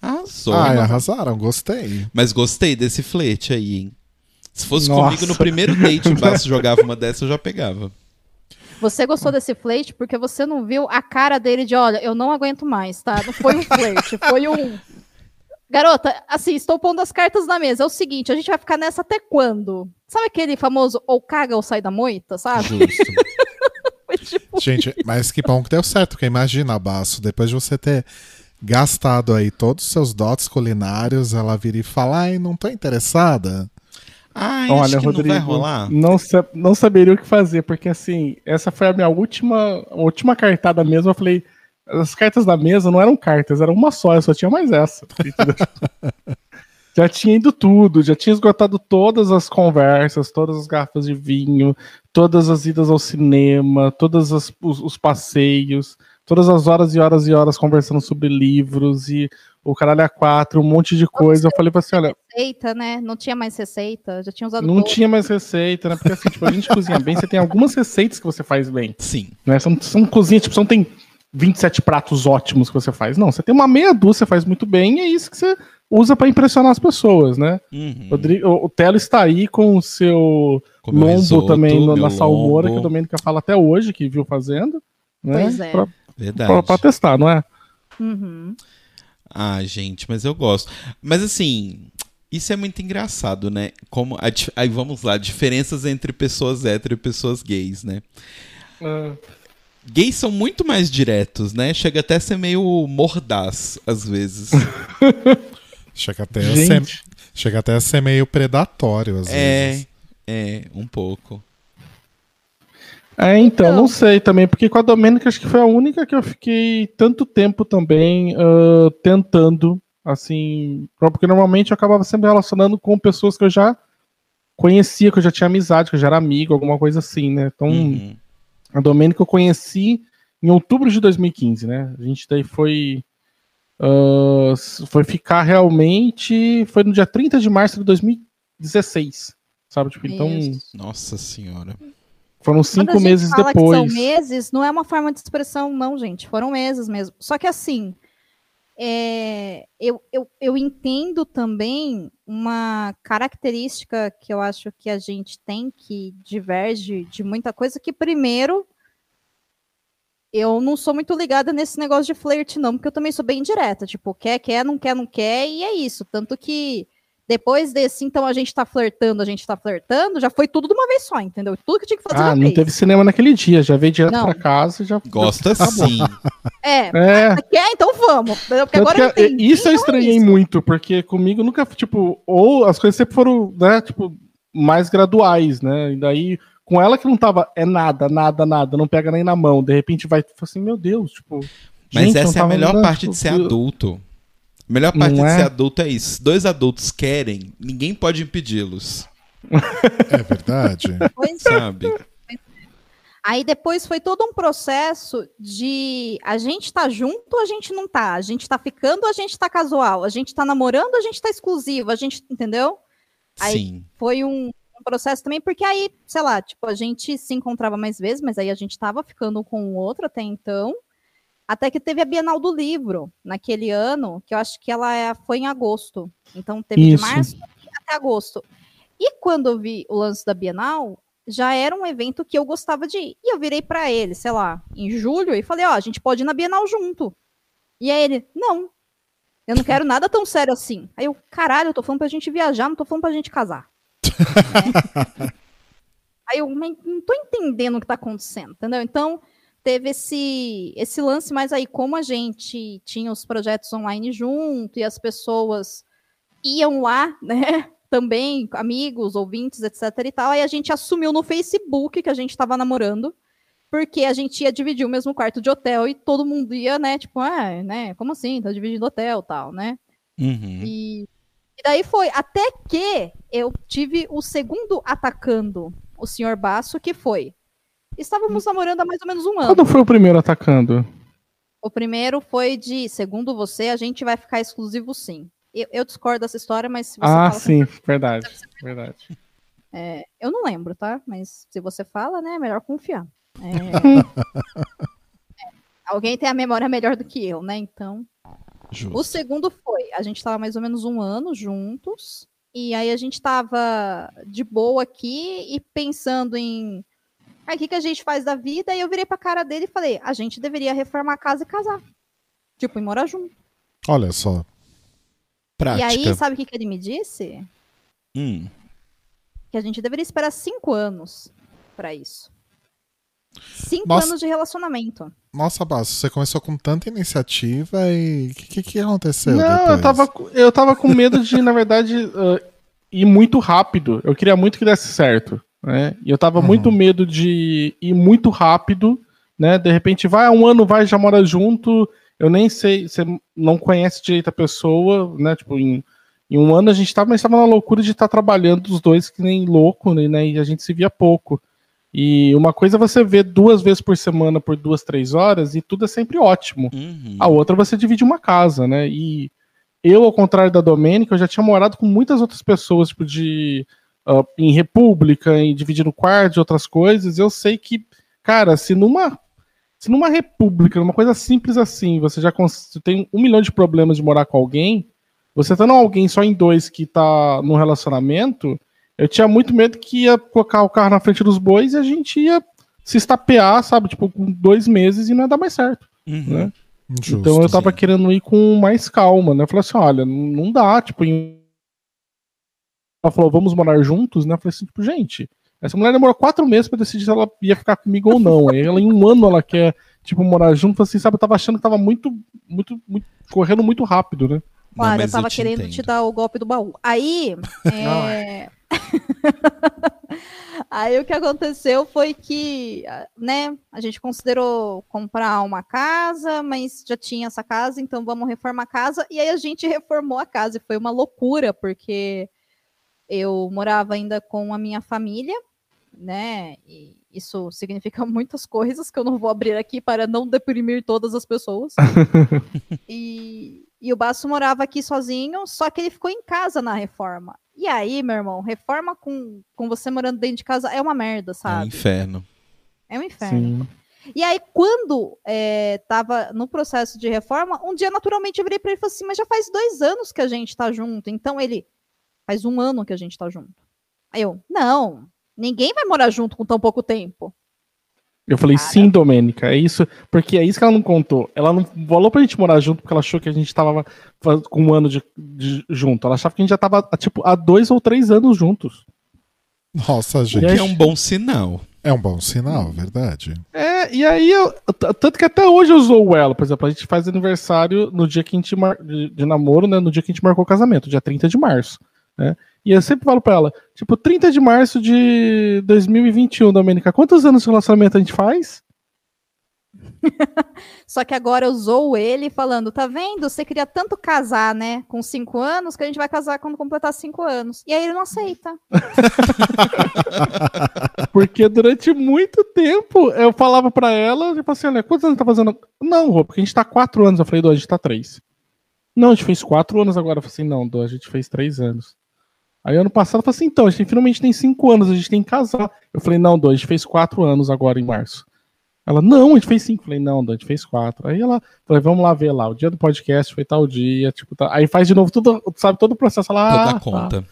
Arrasou. Ai, arrasaram, gostei. Mas gostei desse flete aí, hein? Se fosse Nossa. comigo no primeiro date, o Basso jogava uma dessa, eu já pegava. Você gostou desse flerte porque você não viu a cara dele de, olha, eu não aguento mais, tá? Não foi um flerte, foi um. Garota, assim, estou pondo as cartas na mesa. É o seguinte, a gente vai ficar nessa até quando? Sabe aquele famoso ou caga ou sai da moita, sabe? Justo. Foi tipo, Gente, mas que bom que deu certo, porque imagina, Baço, depois de você ter gastado aí todos os seus dotes culinários, ela vir e falar, ai, não tô interessada. Ai, Olha, Rodrigo, não vai rolar. Não, sa- não saberia o que fazer, porque assim, essa foi a minha última, última cartada mesmo. Eu falei, as cartas da mesa não eram cartas, eram uma só, eu só tinha mais essa. já tinha ido tudo, já tinha esgotado todas as conversas, todas as garrafas de vinho, todas as idas ao cinema, todos os, os passeios, todas as horas e horas e horas conversando sobre livros e o caralho a quatro, um monte de coisa. Eu falei pra assim, olha, receita, né? Não tinha mais receita, já tinha usado não tinha mais receita, né? Porque assim, tipo, a gente cozinha bem, você tem algumas receitas que você faz bem. Sim. Né? Você, não, você não cozinha, tipo, você não tem 27 pratos ótimos que você faz. Não, você tem uma meia dúzia, você faz muito bem, e é isso que você usa pra impressionar as pessoas, né? Uhum. Rodrigo, o, o Telo está aí com o seu Com meu lombo risoto, também no- na salmoura, que lombo. a Domênica fala até hoje, que viu fazendo. Né? Pois é. Pra, Verdade. pra- pra testar, não é? Uhum. Ah, gente, mas eu gosto. Mas assim, isso é muito engraçado, né? Como a aí vamos lá, diferenças entre pessoas hétero e pessoas gays, né? Gays são muito mais diretos, né? Chega até a ser meio mordaz às vezes. Chega até, a ser, Chega até a ser meio predatório, às É, vezes. é, um pouco. É, então, Então. não sei também, porque com a Domênica acho que foi a única que eu fiquei tanto tempo também ah, tentando, assim, porque normalmente eu acabava sempre relacionando com pessoas que eu já conhecia, que eu já tinha amizade, que eu já era amigo, alguma coisa assim, né? Então, Uhum. a Domênica eu conheci em outubro de 2015, né? A gente daí foi. ah, foi ficar realmente. Foi no dia 30 de março de 2016. Sabe? Tipo, então. Nossa senhora. Foram cinco meses depois. são meses, não é uma forma de expressão, não, gente. Foram meses mesmo. Só que assim, é, eu, eu, eu entendo também uma característica que eu acho que a gente tem que diverge de muita coisa, que primeiro eu não sou muito ligada nesse negócio de flerte, não, porque eu também sou bem direta. Tipo, quer, quer, não quer, não quer, e é isso. Tanto que depois desse, então a gente tá flertando, a gente tá flertando, já foi tudo de uma vez só, entendeu? Tudo que tinha que fazer Ah, não fez. teve cinema naquele dia, já veio direto Não. pra casa e já. Gosta acabou. sim. É, É, quer? Então vamos. Porque Tanto agora que eu entendi, isso eu então é estranhei isso. muito, porque comigo nunca, tipo, ou as coisas sempre foram, né, tipo, mais graduais, né? E daí, com ela que não tava, é nada, nada, nada, não pega nem na mão, de repente vai, fala assim, meu Deus, tipo. Mas gente, essa é a melhor parte tipo, de ser eu- adulto. A melhor parte Não de é? ser adulto é isso. Dois adultos querem, ninguém pode impedi-los. É verdade. Pois é. Sabe? Aí depois foi todo um processo de a gente tá junto ou a gente não tá? A gente tá ficando ou a gente tá casual? A gente tá namorando ou a gente tá exclusivo? A gente, entendeu? Aí- Sim. Foi um, um processo também, porque aí, sei lá, tipo, a gente se encontrava mais vezes, mas aí a gente tava ficando um com o outro até então. Até que teve a Bienal do Livro naquele ano, que eu acho que ela é- foi em agosto. Então teve Isso. de março até agosto. E quando eu vi o lance da Bienal, já era um evento que eu gostava de ir. E eu virei pra ele, sei lá, em julho, e falei, ó, a gente pode ir na Bienal junto. E aí ele, não, eu não quero nada tão sério assim. Aí eu, caralho, eu tô falando pra gente viajar, não tô falando pra gente casar. Aí eu "Mas não tô entendendo o que tá acontecendo, entendeu? Então, teve esse, esse lance, mas aí, como a gente tinha os projetos online junto e as pessoas iam lá, né? Também, amigos, ouvintes, etc e tal, aí a gente assumiu no Facebook que a gente tava namorando, porque a gente ia dividir o mesmo quarto de hotel e todo mundo ia, né? Tipo, ah, né? Como assim? Tá dividindo hotel tal, né? Uhum. E, e daí foi, até que eu tive o segundo atacando o senhor Baço, que foi. Estávamos namorando há mais ou menos um ano. Quando foi o primeiro atacando? O primeiro foi de, segundo você, a gente vai ficar exclusivo sim. Eu, eu discordo dessa história, mas se você Ah, fala, sim, verdade. Verdade. é, eu não lembro, tá? Mas se você fala, né, é melhor confiar. É, é, alguém tem a memória melhor do que eu, né? Então. O Justo. segundo foi, a gente tava mais ou menos um ano juntos, e aí a gente tava de boa aqui e pensando em "Ah, o que, que a gente faz da vida, e eu virei pra cara dele e falei, a gente deveria reformar a casa e casar. Tipo, e morar junto. Olha só. Prática. E aí, sabe o que, que ele me disse? Hum. Que a gente deveria esperar cinco anos pra isso. Cinco Nossa. anos de relacionamento. Nossa, Basso, você começou com tanta iniciativa e o que, que, que aconteceu Não, depois? eu tava, com- eu tava com medo de, na verdade, ah, ir muito rápido. Eu queria muito que desse certo. Né? E eu tava Uhum. muito medo de ir muito rápido, né? De repente, vai um ano, vai, já mora junto. Eu nem sei, você não conhece direito a pessoa, né? Tipo, em, em um ano a gente tava, mas tava na loucura de estar trabalhando os dois que nem louco, né? né, E a gente se via pouco. E uma coisa é você vê duas vezes por semana por duas, três horas e tudo é sempre ótimo. Uhum. A outra você divide uma casa, né? E eu, ao contrário da Domênica, eu já tinha morado com muitas outras pessoas, tipo, de. Ah, em república, em dividindo quartos e outras coisas. Eu sei que, cara, se numa. Se numa república, numa coisa simples assim, você já tem um milhão de problemas de morar com alguém, você tendo alguém só em dois que tá num relacionamento, eu tinha muito medo que ia colocar o carro na frente dos bois e a gente ia se estapear, sabe? Tipo, com dois meses e não ia dar mais certo. Uhum. né? Justo. Então eu tava sim. querendo ir com mais calma, né? Eu falei assim, olha, não não dá, tipo, em... ela falou, vamos morar juntos, né? Eu falei assim, tipo, gente, essa mulher demorou quatro meses pra decidir se ela ia ficar comigo ou não. Aí ela, em um ano, ela quer, tipo, morar junto, assim, sabe? Eu tava achando que tava muito, muito, muito correndo muito rápido, né? Claro, eu mas eu tava te querendo entendo. te dar o golpe do baú. Aí. é, Aí o que aconteceu foi que, né, a gente considerou comprar uma casa, mas já tinha essa casa, então vamos reformar a casa. E aí a gente reformou a casa e foi uma loucura, porque eu morava ainda com a minha família, né? E isso significa muitas coisas que eu não vou abrir aqui para não deprimir todas as pessoas. e, e o Baço morava aqui sozinho, só que ele ficou em casa na reforma. E aí, meu irmão, reforma com, com você morando dentro de casa é uma merda, É um sabe? inferno. É um inferno. Sim. E aí, quando é, tava no processo de reforma, um dia, naturalmente, eu virei pra ele e falei assim, mas já faz dois anos que a gente tá junto. Então, ele, faz um ano que a gente tá junto. Aí eu, não, ninguém vai morar junto com tão pouco tempo. Eu falei, Cara. sim, Domênica, é isso, porque é isso que ela não contou. Ela não falou pra gente morar junto porque ela achou que a gente tava com um ano de, de- junto. Ela achava que a gente já tava, tipo, há dois ou três anos juntos. Nossa, gente. E Que é um bom sinal. É um bom sinal, verdade. É, e aí, eu, tanto que até hoje eu usou ela, por exemplo, a gente faz aniversário no dia que a gente mar, de, de namoro, né, no dia que a gente marcou o casamento, dia 30 de março, né? E eu sempre falo pra ela, tipo, 30 de março de 2021, Domênica, quantos anos de relacionamento a gente faz? Só que agora eu usou ele falando, tá vendo? Você queria tanto casar, né? Com cinco anos, que a gente vai casar quando completar cinco anos. E aí ele não aceita. Porque durante muito tempo eu falava pra ela, tipo assim, olha, quantos anos tá fazendo? Não, Rô, porque a gente tá quatro anos. Eu falei, Dô, a gente tá três. Não, a gente fez quatro anos agora. Eu falei assim, não, Dô, a gente fez três anos. Aí ano passado eu falei assim, então, a gente finalmente tem cinco anos, a gente tem que casar. Eu falei, não, Dô, a gente fez quatro anos agora em março. Ela, não, a gente fez cinco. Eu falei, não, Dô, a gente fez quatro. Aí ela, falei, vamos lá ver lá, o dia do podcast foi tal dia, tipo, tá. aí faz de novo tudo, sabe, todo o processo. Ela, Toda ah, a tá. conta.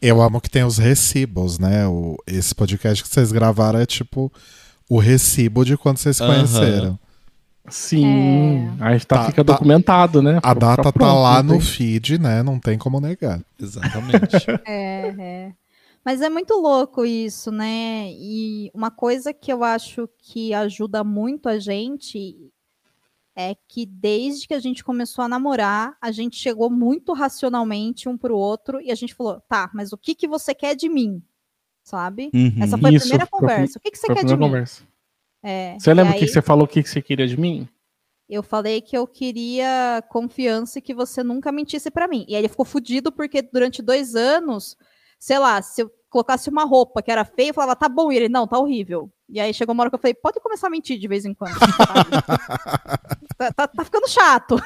Eu amo que tem os recibos, né? O, esse podcast que vocês gravaram é tipo o recibo de quando vocês se conheceram. Sim, aí tá, Tá- fica tá- documentado, né? A data tá pronto, lá no feed, né? Não tem como negar. Exatamente. É, é. Mas é muito louco isso, né? E uma coisa que eu acho que ajuda muito a gente é que desde que a gente começou a namorar, a gente chegou muito racionalmente um pro outro e a gente falou, tá, mas o que que você quer de mim? Sabe? Uhum. Essa foi Isso, a primeira conversa. O que que você quer de primeira mim? conversa. É, Você lembra o que você falou, o que que você queria de mim? Eu falei que eu queria confiança e que você nunca mentisse pra mim. E aí ele ficou fudido porque durante dois anos, sei lá, se eu colocasse uma roupa que era feia, eu falava, tá bom. E ele, não, tá horrível. E aí chegou uma hora que eu falei, pode começar a mentir de vez em quando. tá, tá- tá ficando chato.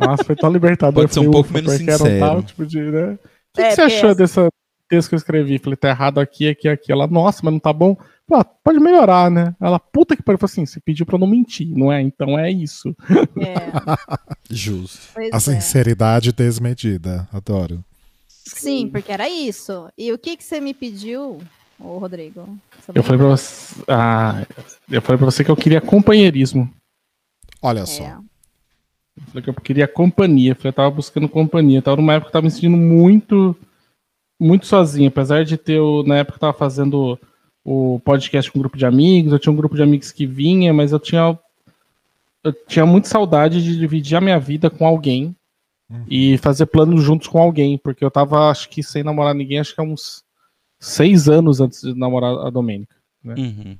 Nossa, foi tão libertador. Pode ser um pouco menos um sincero. tal tipo de, né? O que, É, que você porque achou essa- dessa texto que eu escrevi? Falei, tá errado aqui, aqui, aqui. Ela, nossa, mas não tá bom. Ah, pode melhorar, né? Ela, puta que pariu. Eu assim, você pediu pra eu não mentir, não é? Então é isso. É, Justo. pois A é. sinceridade desmedida. Adoro. Sim, porque era isso. E o que que você me pediu, ô Rodrigo? Eu falei pra você. Ah, eu falei pra você que eu queria companheirismo. Olha só. É. Eu falei que eu queria companhia. Eu falei, eu tava buscando companhia. Eu tava numa época que eu tava me sentindo muito, muito sozinho. Apesar de ter, o- na época que eu tava fazendo o podcast com um grupo de amigos, eu tinha um grupo de amigos que vinha, mas eu tinha, eu tinha muita saudade de dividir a minha vida com alguém e fazer planos juntos com alguém, porque eu tava, acho que, sem namorar ninguém, acho que há uns seis anos antes de namorar a Domênica. Uhum.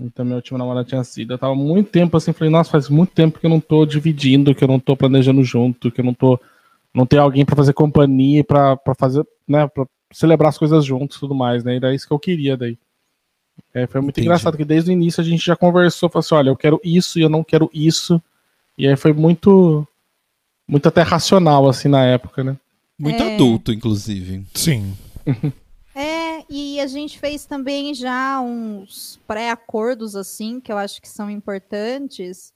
Então, meu último namorado tinha sido. Eu tava muito tempo assim, falei, nossa, faz muito tempo que eu não tô dividindo, que eu não tô planejando junto, que eu não tô. Não tenho alguém pra fazer companhia, pra pra fazer, né, pra celebrar as coisas juntos e tudo mais, né? E era isso que eu queria daí. É, foi muito Entendi. engraçado que desde o início a gente já conversou, falou assim, olha, eu quero isso e eu não quero isso. E aí foi muito. Muito até racional, assim, na época, né? Muito É. adulto, inclusive. Sim. É, e a gente fez também já uns pré-acordos, assim, que eu acho que são importantes,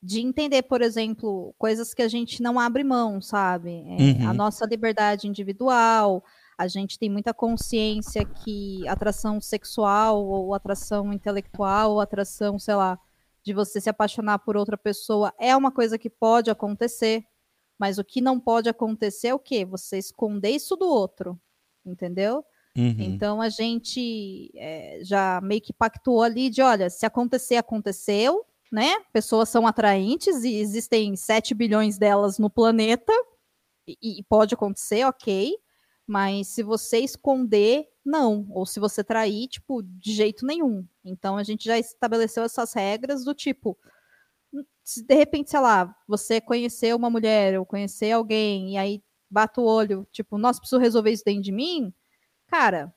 de entender, por exemplo, coisas que a gente não abre mão, sabe? É, Uhum. A nossa liberdade individual, a gente tem muita consciência que atração sexual, ou atração intelectual, ou atração, sei lá, de você se apaixonar por outra pessoa é uma coisa que pode acontecer, mas o que não pode acontecer é o quê? Você esconder isso do outro, entendeu? Uhum. Então a gente é, já meio que pactuou ali de, olha, se acontecer, aconteceu, né? Pessoas são atraentes e existem 7 bilhões delas no planeta. E, e pode acontecer, ok. Mas se você esconder, não. Ou se você trair, tipo, de jeito nenhum. Então a gente já estabeleceu essas regras do tipo. Se de repente, sei lá, você conhecer uma mulher ou conhecer alguém e aí bate o olho, tipo, nossa, preciso resolver isso dentro de mim. Cara,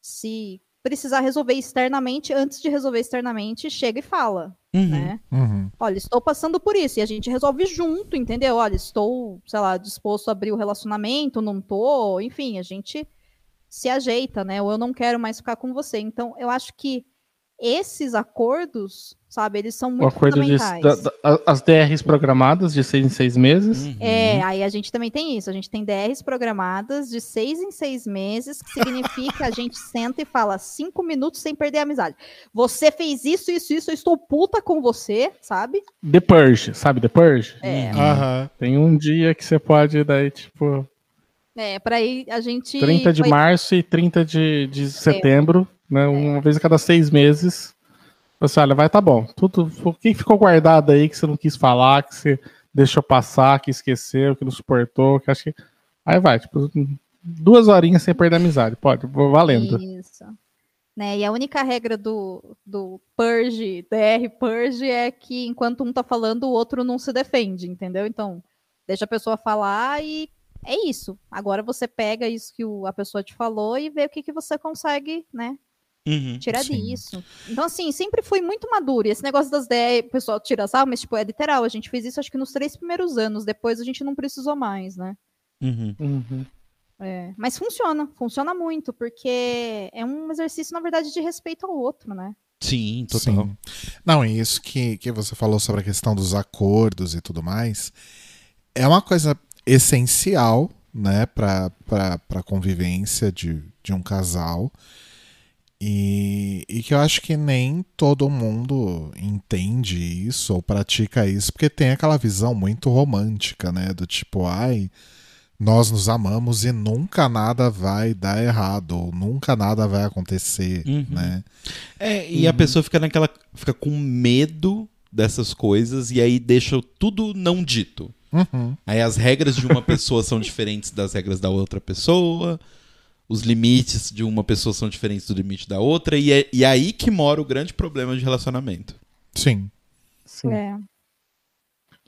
se precisar resolver externamente, antes de resolver externamente, chega e fala, Uhum. né? Uhum. Olha, estou passando por isso. E a gente resolve junto, entendeu? Olha, estou, sei lá, disposto a abrir o relacionamento, não tô. Enfim, a gente se ajeita, né? Ou eu não quero mais ficar com você. Então, eu acho que esses acordos, sabe, eles são O muito acordo de, da- da- as DRs programadas de seis em seis meses. Uhum. É, aí a gente também tem isso. A gente tem DRs programadas de seis em seis meses, que significa a gente senta e fala cinco minutos sem perder a amizade. Você fez isso, isso, isso, eu estou puta com você, sabe? The Purge, sabe The Purge? É. Aham. Tem um dia que você pode, daí, tipo, É, para aí a gente. 30 de foi- março e 30 de, de setembro, né? Uma vez a cada seis meses. Você olha, vai, tá bom. Tudo, o que ficou guardado aí que você não quis falar, que você deixou passar, que esqueceu, que não suportou, que acho que. Aí vai, tipo, duas horinhas sem perder a amizade. Pode, valendo. Isso. Né? E a única regra do, do Purge, DR Purge, é que enquanto um tá falando, o outro não se defende, entendeu? Então, deixa a pessoa falar e é isso. Agora você pega isso que o- a pessoa te falou e vê o que, que você consegue, né? Uhum. Tirar Sim. disso. Então, assim, sempre fui muito maduro. E esse negócio das DR, o pessoal tira sal, mas, tipo, é literal. A gente fez isso acho que nos três primeiros anos. Depois a gente não precisou mais, né? Uhum. Uhum. É, mas funciona, funciona muito, porque é um exercício, na verdade, de respeito ao outro, né? Sim, total. Sim. Não, e isso que, que você falou sobre a questão dos acordos e tudo mais, é uma coisa essencial, né, para a convivência de, de um casal. E, e que eu acho que nem todo mundo entende isso ou pratica isso, porque tem aquela visão muito romântica, né? Do tipo, ai, nós nos amamos e nunca nada vai dar errado, ou nunca nada vai acontecer, Uhum. né? É, e a pessoa fica naquela. fica com medo dessas coisas e aí deixa tudo não dito. Uhum. Aí as regras de uma pessoa são diferentes das regras da outra pessoa. Os limites de uma pessoa são diferentes do limite da outra. E é e é aí que mora o grande problema de relacionamento. Sim. Sim. É.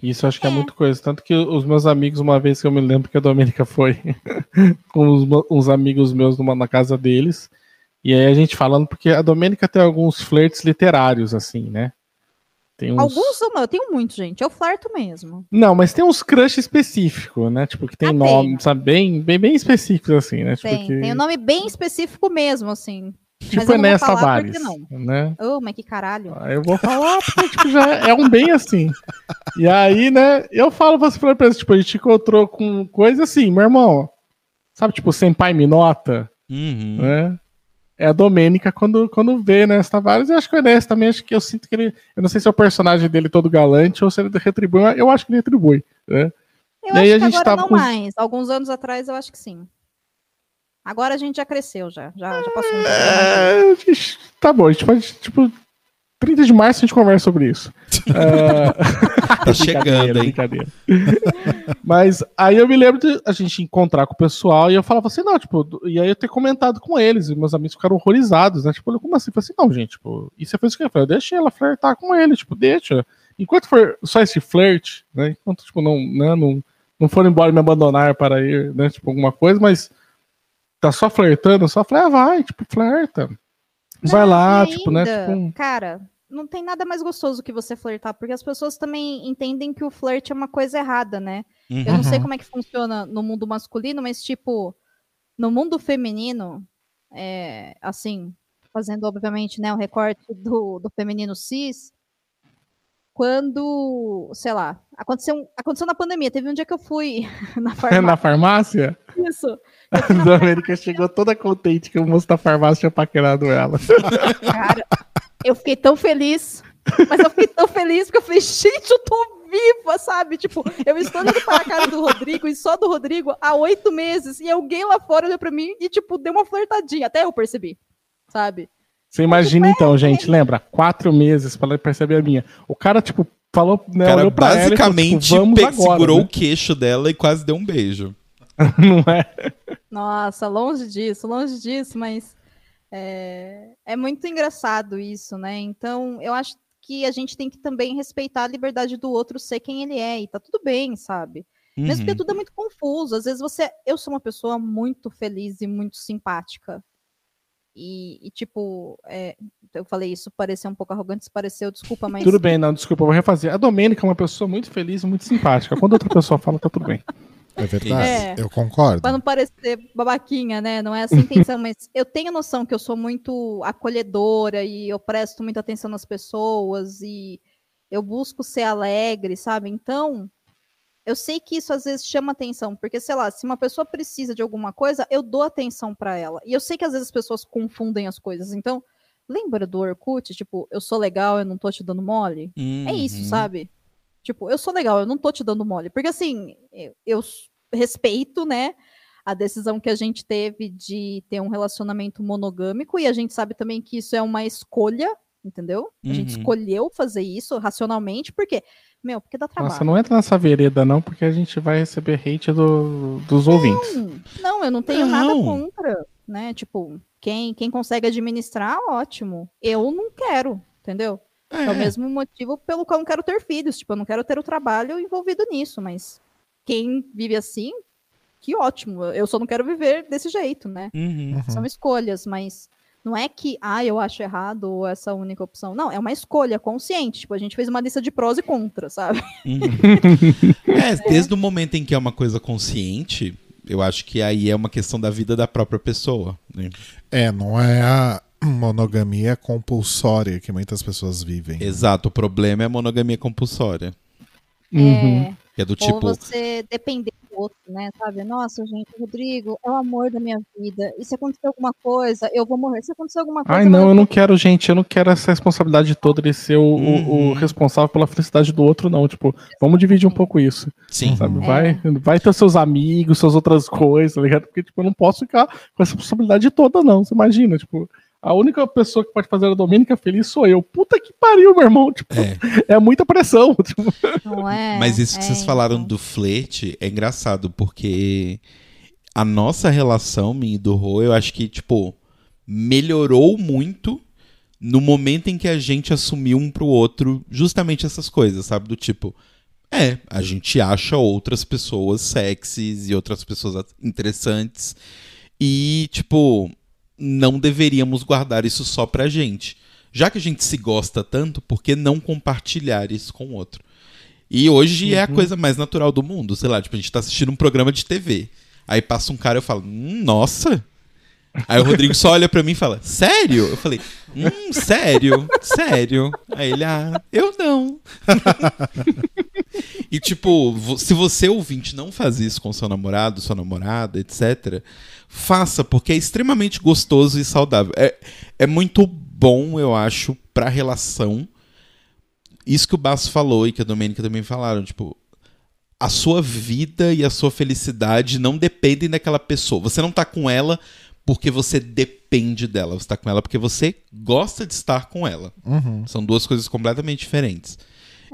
Isso acho que é. muito coisa. Tanto que os meus amigos, uma vez que eu me lembro que a Domênica foi com uns, mo- uns amigos meus numa, na casa deles. E aí a gente falando, porque a Domênica tem alguns flertes literários, assim, né? Tem uns... Alguns eu tenho muito, gente. Eu flerto mesmo. Não, mas tem uns crush específico, né? Tipo, que tem Ah, nome, tem. sabe? Bem, bem, bem específicos, assim, né? Tipo, Tem, que... tem um nome bem específico mesmo, assim. mas tipo eu não Enéas Tavares, porque né? Oh, mas que caralho. Aí eu vou falar, porque tipo, já é um bem assim. E aí, né, eu falo pra você, pra tipo, a gente encontrou com coisa assim, meu irmão, sabe, tipo, Senpai Minota, Uhum. né? É a Domênica quando, quando vê, né, essa Tavares, eu acho que o Enéas também, acho que eu sinto que ele, eu não sei se é o personagem dele todo galante ou se ele retribui, mas eu acho que ele retribui, né? Eu E aí acho a que gente agora tava não com mais. Alguns anos atrás eu acho que sim. Agora a gente já cresceu, já. Já, já passou um. É, tá bom, a gente pode, tipo, 30 de março a gente conversa sobre isso. É, Tá chegando, hein? Brincadeira. Mas aí eu me lembro de a gente encontrar com o pessoal e eu falava assim, não, tipo, e aí eu ter comentado com eles, e meus amigos ficaram horrorizados, né? Tipo, como assim? Eu falei assim, não, gente, tipo, e você fez o que? Eu falei, deixa ela flertar com ele, tipo, deixa. Enquanto for só esse flerte, né? Enquanto, tipo, não, né, não, não for embora e me abandonar para ir, né? Tipo, alguma coisa, mas tá só flertando, eu só falei, ah, vai, tipo, flerta. Vai lá, E tipo, né? ainda, Tipo, Cara, não tem nada mais gostoso que você flertar, porque as pessoas também entendem que o flerte é uma coisa errada, né? Eu não sei Uhum. como é que funciona no mundo masculino, mas, tipo, no mundo feminino, é, assim, fazendo, obviamente, né, o recorte do, do feminino cis, quando, sei lá, aconteceu, aconteceu na pandemia, teve um dia que eu fui na farmácia, na farmácia, isso, a América chegou toda contente que o moço da farmácia tinha paquerado ela. Cara, eu fiquei tão feliz. Mas eu fiquei tão feliz porque eu falei, gente, eu tô viva, sabe? Tipo, eu estou olhando para a cara do Rodrigo e só do Rodrigo há oito meses. E alguém lá fora olhou pra mim e, tipo, deu uma flertadinha. Até eu percebi, sabe? Você imagina então, gente, lembra? Quatro meses pra ela perceber a minha. O cara, tipo, falou, né, O cara olhou pra ela e falou, basicamente tipo, agora, segurou né? o queixo dela e quase deu um beijo. Não é? Nossa, longe disso, longe disso, mas é, é muito engraçado isso, né? Então, eu acho que a gente tem que também respeitar a liberdade do outro ser quem ele é, e tá tudo bem, sabe? Mesmo porque Uhum. tudo é muito confuso. Às vezes você. Eu sou uma pessoa muito feliz e muito simpática. E, e, tipo, é, eu falei isso, pareceu um pouco arrogante, se pareceu, desculpa, mas. Tudo bem, não, desculpa, eu vou refazer. A Domênica é uma pessoa muito feliz e muito simpática. Quando outra pessoa fala, tá tudo bem. É verdade. É. Eu concordo. Pra não parecer babaquinha, né? Não é essa a intenção, mas eu tenho noção que eu sou muito acolhedora e eu presto muita atenção nas pessoas e eu busco ser alegre, sabe? Então, eu sei que isso às vezes chama atenção, porque sei lá, se uma pessoa precisa de alguma coisa, eu dou atenção pra ela. E eu sei que às vezes as pessoas confundem as coisas. Então, lembra do Orkut, tipo, eu sou legal, eu não tô te dando mole? É isso, Uhum. sabe? Tipo, eu sou legal, eu não tô te dando mole. Porque assim, eu, eu respeito, né, a decisão que a gente teve de ter um relacionamento monogâmico e a gente sabe também que isso é uma escolha, entendeu? A gente Uhum. escolheu fazer isso racionalmente, porque, meu, porque dá trabalho. Nossa, não entra nessa vereda, não, porque a gente vai receber hate do- dos ouvintes. Hum, Não, eu não tenho nada Não. contra, né? Tipo, quem, quem consegue administrar, ótimo. Eu não quero, entendeu? É. o mesmo motivo pelo qual eu não quero ter filhos. Tipo, eu não quero ter o trabalho envolvido nisso, mas quem vive assim, que ótimo. Eu só não quero viver desse jeito, né? Uhum. Uhum. São escolhas, mas não é que, ah, eu acho errado ou essa única opção. Não, é uma escolha consciente. Tipo, a gente fez uma lista de prós e contras, sabe? Uhum. é, desde o momento em que é uma coisa consciente, eu acho que aí é uma questão da vida da própria pessoa. né? É, não é a monogamia compulsória que muitas pessoas vivem. Exato, o problema é a monogamia compulsória. Uhum. É, Que é do ou tipo, você depender outro, né? Sabe? Nossa, gente, o Rodrigo é o amor da minha vida. E se acontecer alguma coisa, eu vou morrer. Se acontecer alguma coisa. Ai, não, eu não quero, gente, eu não quero essa responsabilidade toda de ser o, o- Uhum. o responsável pela felicidade do outro, não. Tipo, vamos dividir um pouco isso, sim. sabe? É. Vai, vai ter seus amigos, suas outras coisas, tá ligado? Porque, tipo, eu não posso ficar com essa responsabilidade toda, não. Você imagina, tipo, a única pessoa que pode fazer a Domênica feliz sou eu. Puta que pariu, meu irmão. Tipo, É. é muita pressão. Tipo, Não é, Mas isso que é, vocês falaram então. do flerte é engraçado, porque a nossa relação, minha e do Rô, eu acho que, tipo, melhorou muito no momento em que a gente assumiu um pro outro justamente essas coisas, sabe? Do tipo, é, a gente acha outras pessoas sexys e outras pessoas interessantes e, tipo, não deveríamos guardar isso só pra gente. Já que a gente se gosta tanto, por que não compartilhar isso com o outro? E hoje é a coisa mais natural do mundo. Sei lá, tipo, a gente tá assistindo um programa de TV. Aí passa um cara e eu falo, hum, nossa. Aí o Rodrigo só olha pra mim e fala, sério? Eu falei, hum, sério, sério. Aí ele, ah, eu não. e tipo, se você ouvinte não faz isso com seu namorado, sua namorada, etc., faça, porque é extremamente gostoso e saudável. É, é muito bom, eu acho, pra relação. Isso que o Basso falou e que a Domênica também falaram, tipo, a sua vida e a sua felicidade não dependem daquela pessoa. Você não tá com ela porque você depende dela. Você tá com ela porque você gosta de estar com ela. Uhum. São duas coisas completamente diferentes.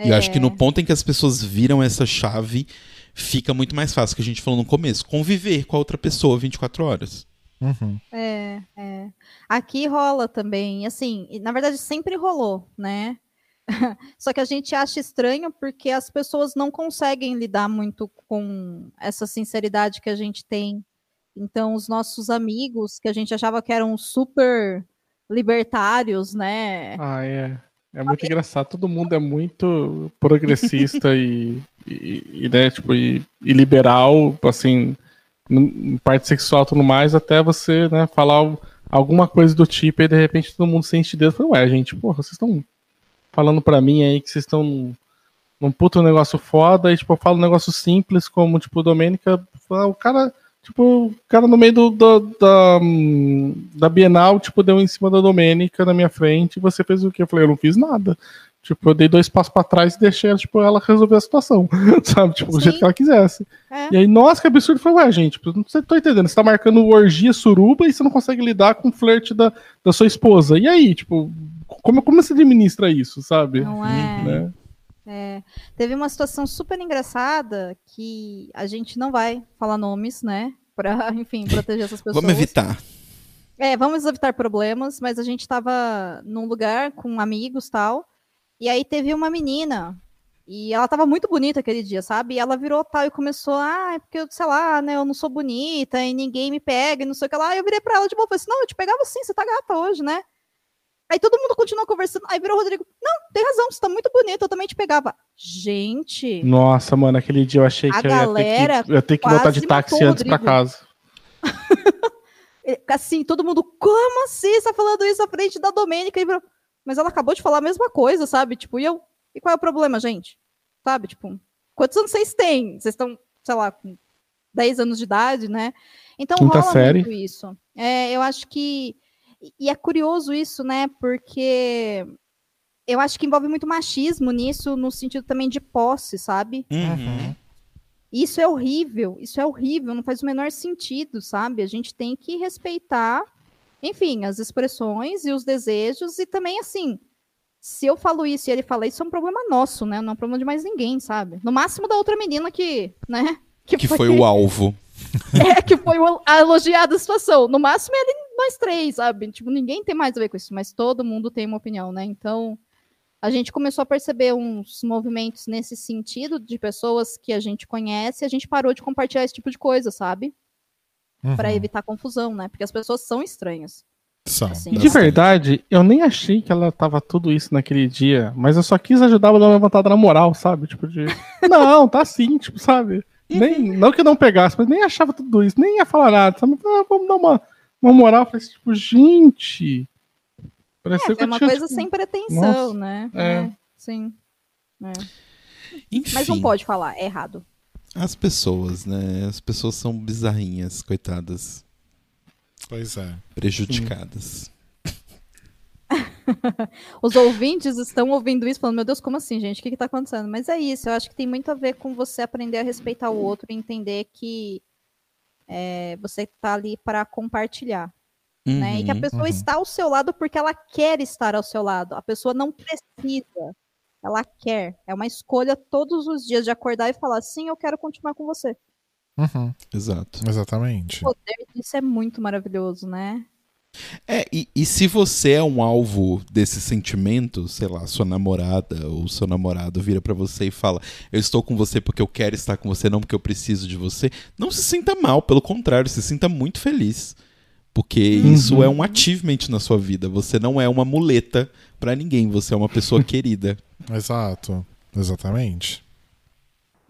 E eu acho que no ponto em que as pessoas viram essa chave, fica muito mais fácil, que a gente falou no começo, conviver com a outra pessoa 24 horas. Uhum. É, é. Aqui rola também, assim, na verdade sempre rolou, né? Só que a gente acha estranho porque as pessoas não conseguem lidar muito com essa sinceridade que a gente tem. Então, os nossos amigos, que a gente achava que eram super libertários, né? ah, é. É muito engraçado. Todo mundo é muito progressista e, e, né, tipo, e, e liberal, assim, parte sexual tudo mais, até você, né, falar al- alguma coisa do tipo e de repente todo mundo sente dedo e fala, ué, gente, porra, vocês estão falando pra mim aí que vocês estão num, puto negócio foda e, tipo, eu falo um negócio simples como, tipo, Domênica, o cara, tipo, o cara no meio do, do- da, da Bienal, tipo, deu em cima da Domênica na minha frente e você fez o quê? Eu falei, eu não fiz nada. Tipo, eu dei dois passos pra trás e deixei tipo, ela resolver a situação, sabe? Tipo, do Sim. jeito que ela quisesse. É. E aí, nossa, que absurdo. Eu falei, ué, gente, não sei, tô entendendo. Você tá marcando orgia suruba e você não consegue lidar com o flerte da, da sua esposa. E aí, tipo, como, como você administra isso, sabe? Não é? Né? É, teve uma situação super engraçada que a gente não vai falar nomes, né? Pra, enfim, proteger essas pessoas. Vamos evitar. É, vamos evitar problemas, mas a gente tava num lugar com amigos tal. E aí teve uma menina. E ela tava muito bonita aquele dia, sabe? E ela virou tal e começou, ah, é porque eu, sei lá, né, eu não sou bonita e ninguém me pega e não sei o que lá. E eu virei pra ela de boa, falei assim, não, eu te pegava sim, você tá gata hoje, né? Aí todo mundo continuou conversando. Aí virou o Rodrigo. Não, tem razão, você tá muito bonita, eu também te pegava. Gente. Nossa, mano, aquele dia eu achei que eu ia ter galera que, eu ia ter que voltar de táxi antes pra casa. Assim, todo mundo, como assim? Você tá falando isso à frente da Domênica? E virou, Mas ela acabou de falar a mesma coisa, sabe? Tipo, e eu. E qual é o problema, gente? Sabe? Tipo, quantos anos vocês têm? Vocês estão, sei lá, com 10 anos de idade, né? Então Quinta rola série. muito isso. É, eu acho que. E é curioso isso, né? Porque eu acho que envolve muito machismo nisso, no sentido também de posse, sabe? Uhum. Isso é horrível, isso é horrível, não faz o menor sentido, sabe? A gente tem que respeitar, enfim, as expressões e os desejos, e também, assim, se eu falo isso e ele fala isso, é um problema nosso, né? Não é um problema de mais ninguém, sabe? No máximo da outra menina que, né? Que foi o alvo. É, que foi a elogiada situação. No máximo ele, nós três, sabe? Tipo, ninguém tem mais a ver com isso, mas todo mundo tem uma opinião, né? Então, a gente começou a perceber uns movimentos nesse sentido de pessoas que a gente conhece, e a gente parou de compartilhar esse tipo de coisa, sabe? Pra Uhum. evitar confusão, né? Porque as pessoas são estranhas. São. assim. E de Bastante. verdade, eu nem achei que ela tava tudo isso naquele dia, mas eu só quis ajudar ela a dar uma levantada na moral, sabe? Tipo de. Não, tá assim, tipo, sabe? Nem, não que eu não pegasse, mas nem achava tudo isso, nem ia falar nada, sabe? Ah, vamos dar uma, uma moral. Eu falei assim, tipo, gente. Parecia que É uma tinha, coisa tipo, sem pretensão, nossa, né? é. sim. É. Enfim, Mas não pode falar, é errado. As pessoas, né? As pessoas são bizarrinhas, coitadas. Pois é. Prejudicadas. Os ouvintes estão ouvindo isso falando, meu Deus, como assim, gente? O que, que tá acontecendo? Mas é isso, eu acho que tem muito a ver com você aprender a respeitar o outro e entender que é, você tá ali para compartilhar. Né? E que a Uhum. pessoa uhum. está ao seu lado porque ela quer estar ao seu lado. A pessoa não precisa. Ela quer. É uma escolha todos os dias de acordar e falar, sim, eu quero continuar com você. Uhum. Exato. Exatamente. O poder disso é muito maravilhoso, né? É, e, e se você é um alvo desse sentimento, sei lá, sua namorada ou seu namorado vira pra você e fala: Eu estou com você porque eu quero estar com você, não porque eu preciso de você, não se sinta mal, pelo contrário, se sinta muito feliz. Porque isso é um achievement na sua vida. Você não é uma muleta pra ninguém, você é uma pessoa querida. Exato. Exatamente.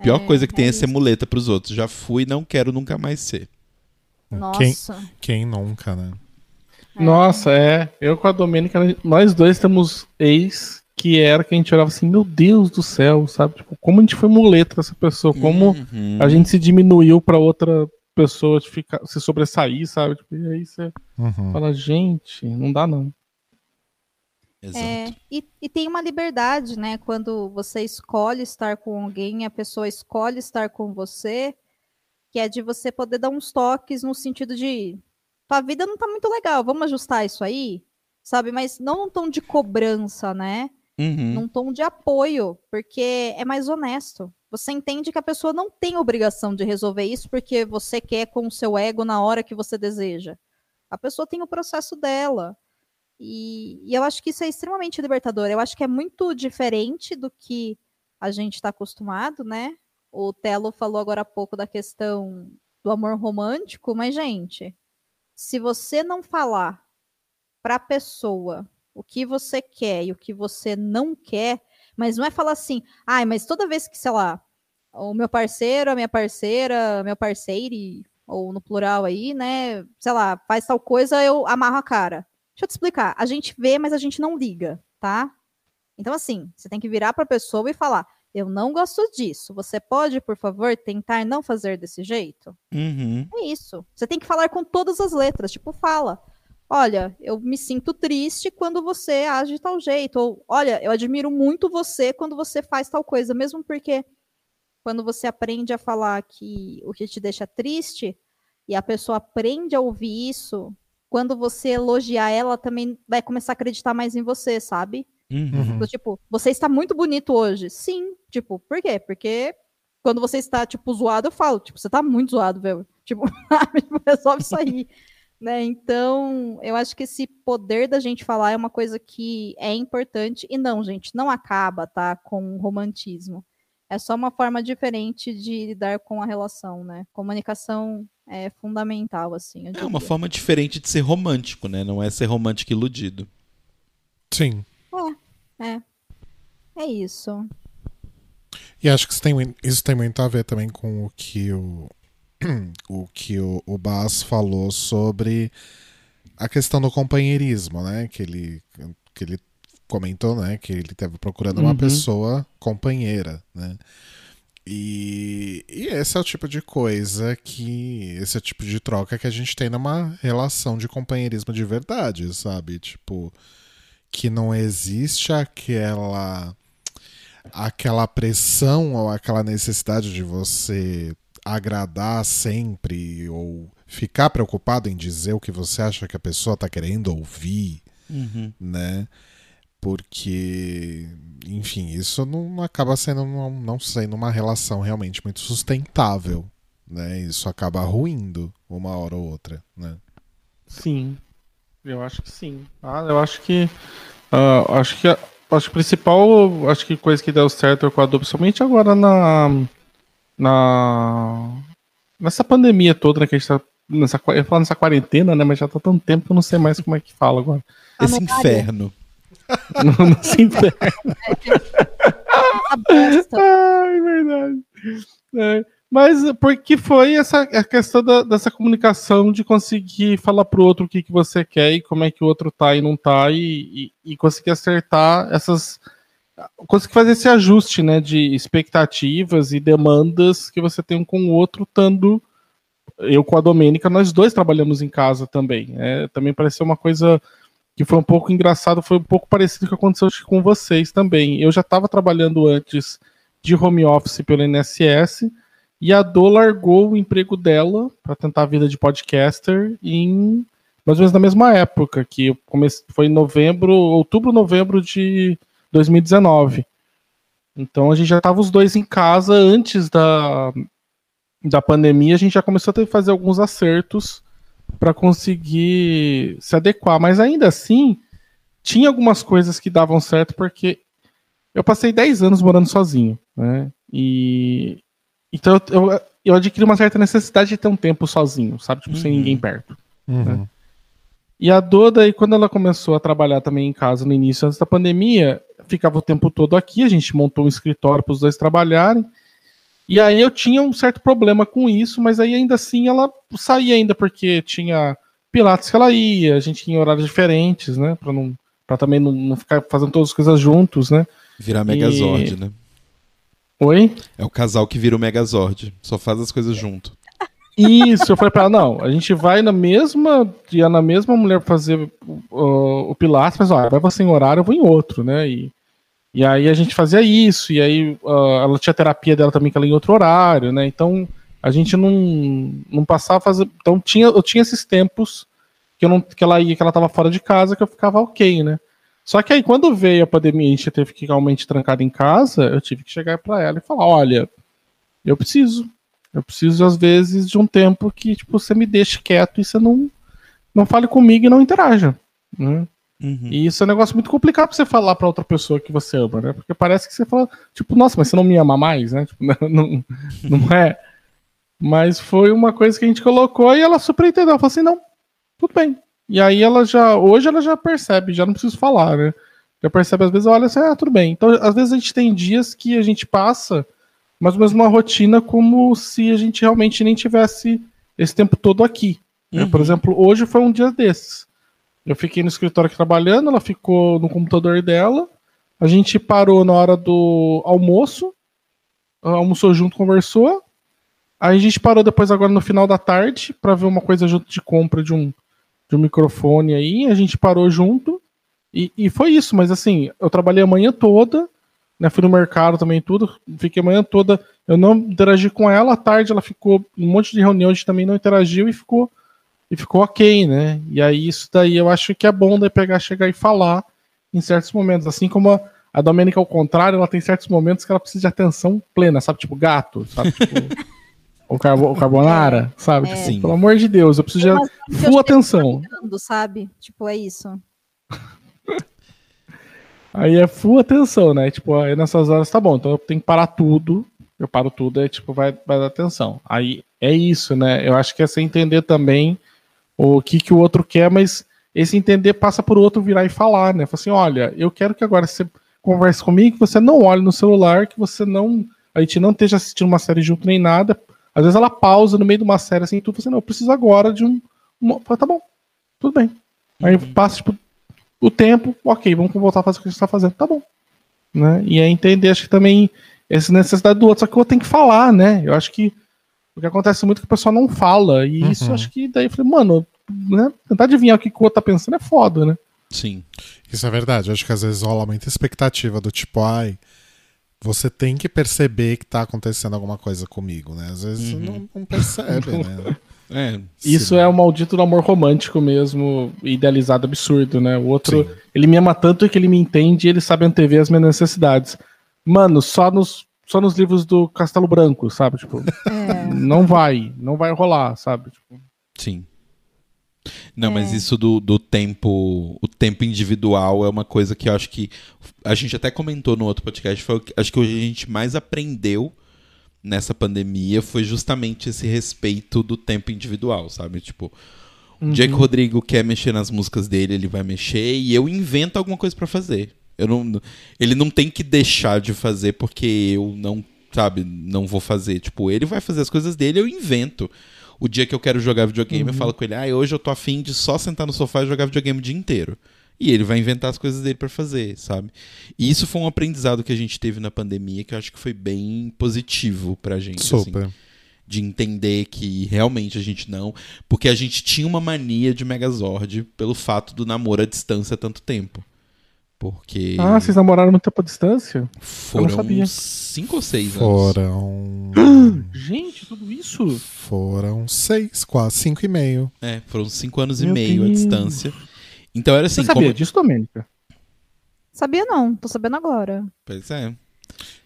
Pior É, coisa que tem é, é ser muleta pros outros. Já fui, não quero nunca mais ser. Quem, Nossa. quem nunca, né? Nossa, é. Eu com a Domênica, nós dois temos ex que era que a gente olhava assim, meu Deus do céu, sabe? Tipo, como a gente foi muleta dessa pessoa, como Uhum. a gente se diminuiu pra outra pessoa ficar, se sobressair, sabe? Tipo, e aí você Uhum. fala, gente, não dá não. Exato. É, e, e tem uma liberdade, né? Quando você escolhe estar com alguém, a pessoa escolhe estar com você, que é de você poder dar uns toques no sentido de tua vida não tá muito legal, vamos ajustar isso aí, sabe? Mas não num tom de cobrança, né? Uhum. Num tom de apoio, porque é mais honesto. Você entende que a pessoa não tem obrigação de resolver isso porque você quer com o seu ego na hora que você deseja. A pessoa tem o processo dela. E, e eu acho que isso é extremamente libertador. Eu acho que é muito diferente do que a gente está acostumado, né? O Telo falou agora há pouco da questão do amor romântico, mas, gente, se você não falar para a pessoa o que você quer e o que você não quer, mas não é falar assim, ai, mas toda vez que, sei lá, o meu parceiro, a minha parceira, meu parceiro, ou no plural aí, né, sei lá, faz tal coisa, eu amarro a cara. Deixa eu te explicar. A gente vê, mas a gente não liga, tá? Então, assim, você tem que virar para a pessoa e falar: eu não gosto disso. Você pode, por favor, tentar não fazer desse jeito? Uhum. É isso. Você tem que falar com todas as letras. Tipo, fala. Olha, eu me sinto triste quando você age de tal jeito. Ou, olha, eu admiro muito você quando você faz tal coisa. Mesmo porque quando você aprende a falar que o que te deixa triste e a pessoa aprende a ouvir isso, quando você elogiar ela, também vai começar a acreditar mais em você, sabe? Uhum. Tipo, você está muito bonito hoje. Sim. Tipo, por quê? Porque quando você está, tipo, zoado, eu falo, tipo, você tá muito zoado, velho. Tipo, resolve isso aí. né? Então, eu acho que esse poder da gente falar é uma coisa que é importante. E não, gente, não acaba, tá? Com romantismo. É só uma forma diferente de lidar com a relação, né? Comunicação é fundamental, assim. É uma forma diferente de ser romântico, né? Não é ser romântico iludido. Sim. É, é. É isso. E acho que isso tem, isso tem muito a ver também com o que o, o que o, o Bas falou sobre a questão do companheirismo, né? Que ele, que ele comentou, né? Que ele estava procurando uma uhum. pessoa companheira, né? E, e esse é o tipo de coisa que. Esse é o tipo de troca que a gente tem numa relação de companheirismo de verdade, sabe? Tipo, que não existe aquela. aquela pressão ou aquela necessidade de você agradar sempre ou ficar preocupado em dizer o que você acha que a pessoa está querendo ouvir, uhum. né? Porque, enfim, isso não acaba sendo não, não sendo uma relação realmente muito sustentável, né? Isso acaba ruindo uma hora ou outra, né? Sim, eu acho que sim. Ah, eu acho que uh, acho que acho que principal acho que coisa que deu certo com a Adobe, principalmente agora na na nessa pandemia toda né, que a gente tá nessa, eu falo nessa quarentena, né, mas já tá tanto tempo que eu não sei mais como é que fala agora. Esse inferno. Nesse inferno. Ai, verdade. É, mas porque foi essa a questão da, dessa comunicação de conseguir falar pro outro o que, que você quer e como é que o outro tá e não tá e, e, e conseguir acertar essas conseguir fazer esse ajuste, né, de expectativas e demandas que você tem um com o outro, estando eu com a Domênica, nós dois trabalhamos em casa também. É, também pareceu uma coisa que foi um pouco engraçado, foi um pouco parecido com o que aconteceu com vocês também. Eu já estava trabalhando antes de home office pelo INSS e a Do largou o emprego dela para tentar a vida de podcaster em mais ou menos na mesma época, que foi em novembro, outubro, novembro de 2019. Então a gente já estava os dois em casa antes da, da pandemia, a gente já começou a ter fazer alguns acertos para conseguir se adequar, mas ainda assim tinha algumas coisas que davam certo porque eu passei 10 anos morando sozinho, né? E então eu, eu adquiri uma certa necessidade de ter um tempo sozinho, sabe? Tipo, uhum. sem ninguém perto. Uhum. Né? E a Doda, aí, quando ela começou a trabalhar também em casa no início, antes da pandemia, ficava o tempo todo aqui, a gente montou um escritório para os dois trabalharem. E aí eu tinha um certo problema com isso, mas aí ainda assim ela saía ainda, porque tinha pilates que ela ia, a gente tinha horários diferentes, né? Para não para também não, não, ficar fazendo todas as coisas juntos, né? Virar Megazord, e... né? Oi? É o casal que vira o Megazord, só faz as coisas junto. Isso, eu falei pra ela, não, a gente vai na mesma, ia na mesma mulher fazer uh, o Pilates, mas ó, vai você em horário, eu vou em outro, né? E, e aí a gente fazia isso, e aí uh, ela tinha terapia dela também, que ela em outro horário, né? Então a gente não, não passava a fazer. Então tinha, eu tinha esses tempos que, eu não, que ela ia, que ela tava fora de casa, que eu ficava ok, né? Só que aí quando veio a pandemia e a gente teve que realmente trancado em casa, eu tive que chegar para ela e falar, olha, eu preciso, eu preciso, às vezes, de um tempo que tipo, você me deixe quieto e você não, não fale comigo e não interaja. Né? Uhum. E isso é um negócio muito complicado pra você falar pra outra pessoa que você ama, né? Porque parece que você fala, tipo, nossa, mas você não me ama mais, né? Tipo, não, não é. Mas foi uma coisa que a gente colocou e ela super entendeu. Ela falou assim, não, tudo bem. E aí ela já, hoje ela já percebe, já não preciso falar, né? Já percebe, às vezes, olha assim, ah, tudo bem. Então, às vezes a gente tem dias que a gente passa mais ou menos uma rotina como se a gente realmente nem tivesse esse tempo todo aqui. Né? Por uhum. exemplo, hoje foi um dia desses. Eu fiquei no escritório trabalhando, ela ficou no computador dela. A gente parou na hora do almoço, almoçou junto, conversou. Aí a gente parou depois agora no final da tarde para ver uma coisa junto de compra de um, de um microfone aí. A gente parou junto e, e foi isso. Mas assim, eu trabalhei a manhã toda, né? Fui no mercado também, tudo. Fiquei a manhã toda. Eu não interagi com ela, à tarde ela ficou um monte de reunião, a gente também não interagiu e ficou e ficou ok, né? E aí isso daí eu acho que é bom de pegar, chegar e falar, em certos momentos. Assim como a, a Domênica, ao contrário, ela tem certos momentos que ela precisa de atenção plena, sabe? Tipo gato, sabe? Tipo, o, carbo, o carbonara, sabe? É. Tipo, pelo amor de Deus, eu preciso de full atenção. sabe? Tipo, é isso. Aí é full atenção, né? Tipo, aí nessas horas tá bom, então eu tenho que parar tudo. Eu paro tudo, aí tipo, vai, vai dar atenção. Aí é isso, né? Eu acho que é você entender também o que, que o outro quer, mas esse entender passa por outro virar e falar, né? Fala assim, olha, eu quero que agora você converse comigo, que você não olhe no celular, que você não. A gente não esteja assistindo uma série junto nem nada. Às vezes ela pausa no meio de uma série assim, tudo assim, não, eu preciso agora de um. Uma... Fala, tá bom, tudo bem. Aí passa, tipo, o tempo, ok, vamos voltar a fazer o que a gente tá fazendo, tá bom. Né? E é entender, acho que também, essa necessidade do outro, só que o outro tem que falar, né? Eu acho que o que acontece muito é que o pessoal não fala, e isso Uhum. acho que daí eu falei, mano, né? tentar adivinhar o que, que o outro tá pensando é foda, né? Sim. Isso é verdade. Eu acho que às vezes rola muita expectativa do tipo, ai, você tem que perceber que tá acontecendo alguma coisa comigo, né? Às vezes Uhum. não, não percebe, né? É. Isso Sim. é o maldito do amor romântico mesmo, idealizado absurdo, né? O outro, Sim. ele me ama tanto que ele me entende e ele sabe antever as minhas necessidades. Mano, só nos, só nos livros do Castelo Branco, sabe? Tipo, É. não vai, não vai rolar, sabe? Tipo, Sim. Não, mas isso do, do tempo, o tempo individual é uma coisa que eu acho que a gente até comentou no outro podcast, foi o que, acho que o que a gente mais aprendeu nessa pandemia foi justamente esse respeito do tempo individual, sabe? Tipo, o dia que o Rodrigo quer mexer nas músicas dele, ele vai mexer e eu invento alguma coisa pra fazer. Eu não, ele não tem que deixar de fazer porque eu não, sabe, não vou fazer. Tipo, ele vai fazer as coisas dele, eu invento. O dia que eu quero jogar videogame, eu falo com ele, ah, hoje eu tô afim de só sentar no sofá e jogar videogame o dia inteiro. E ele vai inventar as coisas dele pra fazer, sabe? E isso foi um aprendizado que a gente teve na pandemia que eu acho que foi bem positivo pra gente. assim Super. de entender que realmente a gente não. Porque a gente tinha uma mania de Megazord pelo fato do namoro à distância há tanto tempo. Porque Ah, vocês namoraram muito tempo à distância? foram sabia. cinco ou seis anos. Foram. Gente, tudo isso? Foram seis, quase cinco e meio. É, foram cinco anos e Meu meio à Deus. distância. Então era assim, Você sabia como... disso, Domênica? Sabia não, tô sabendo agora. Pois é.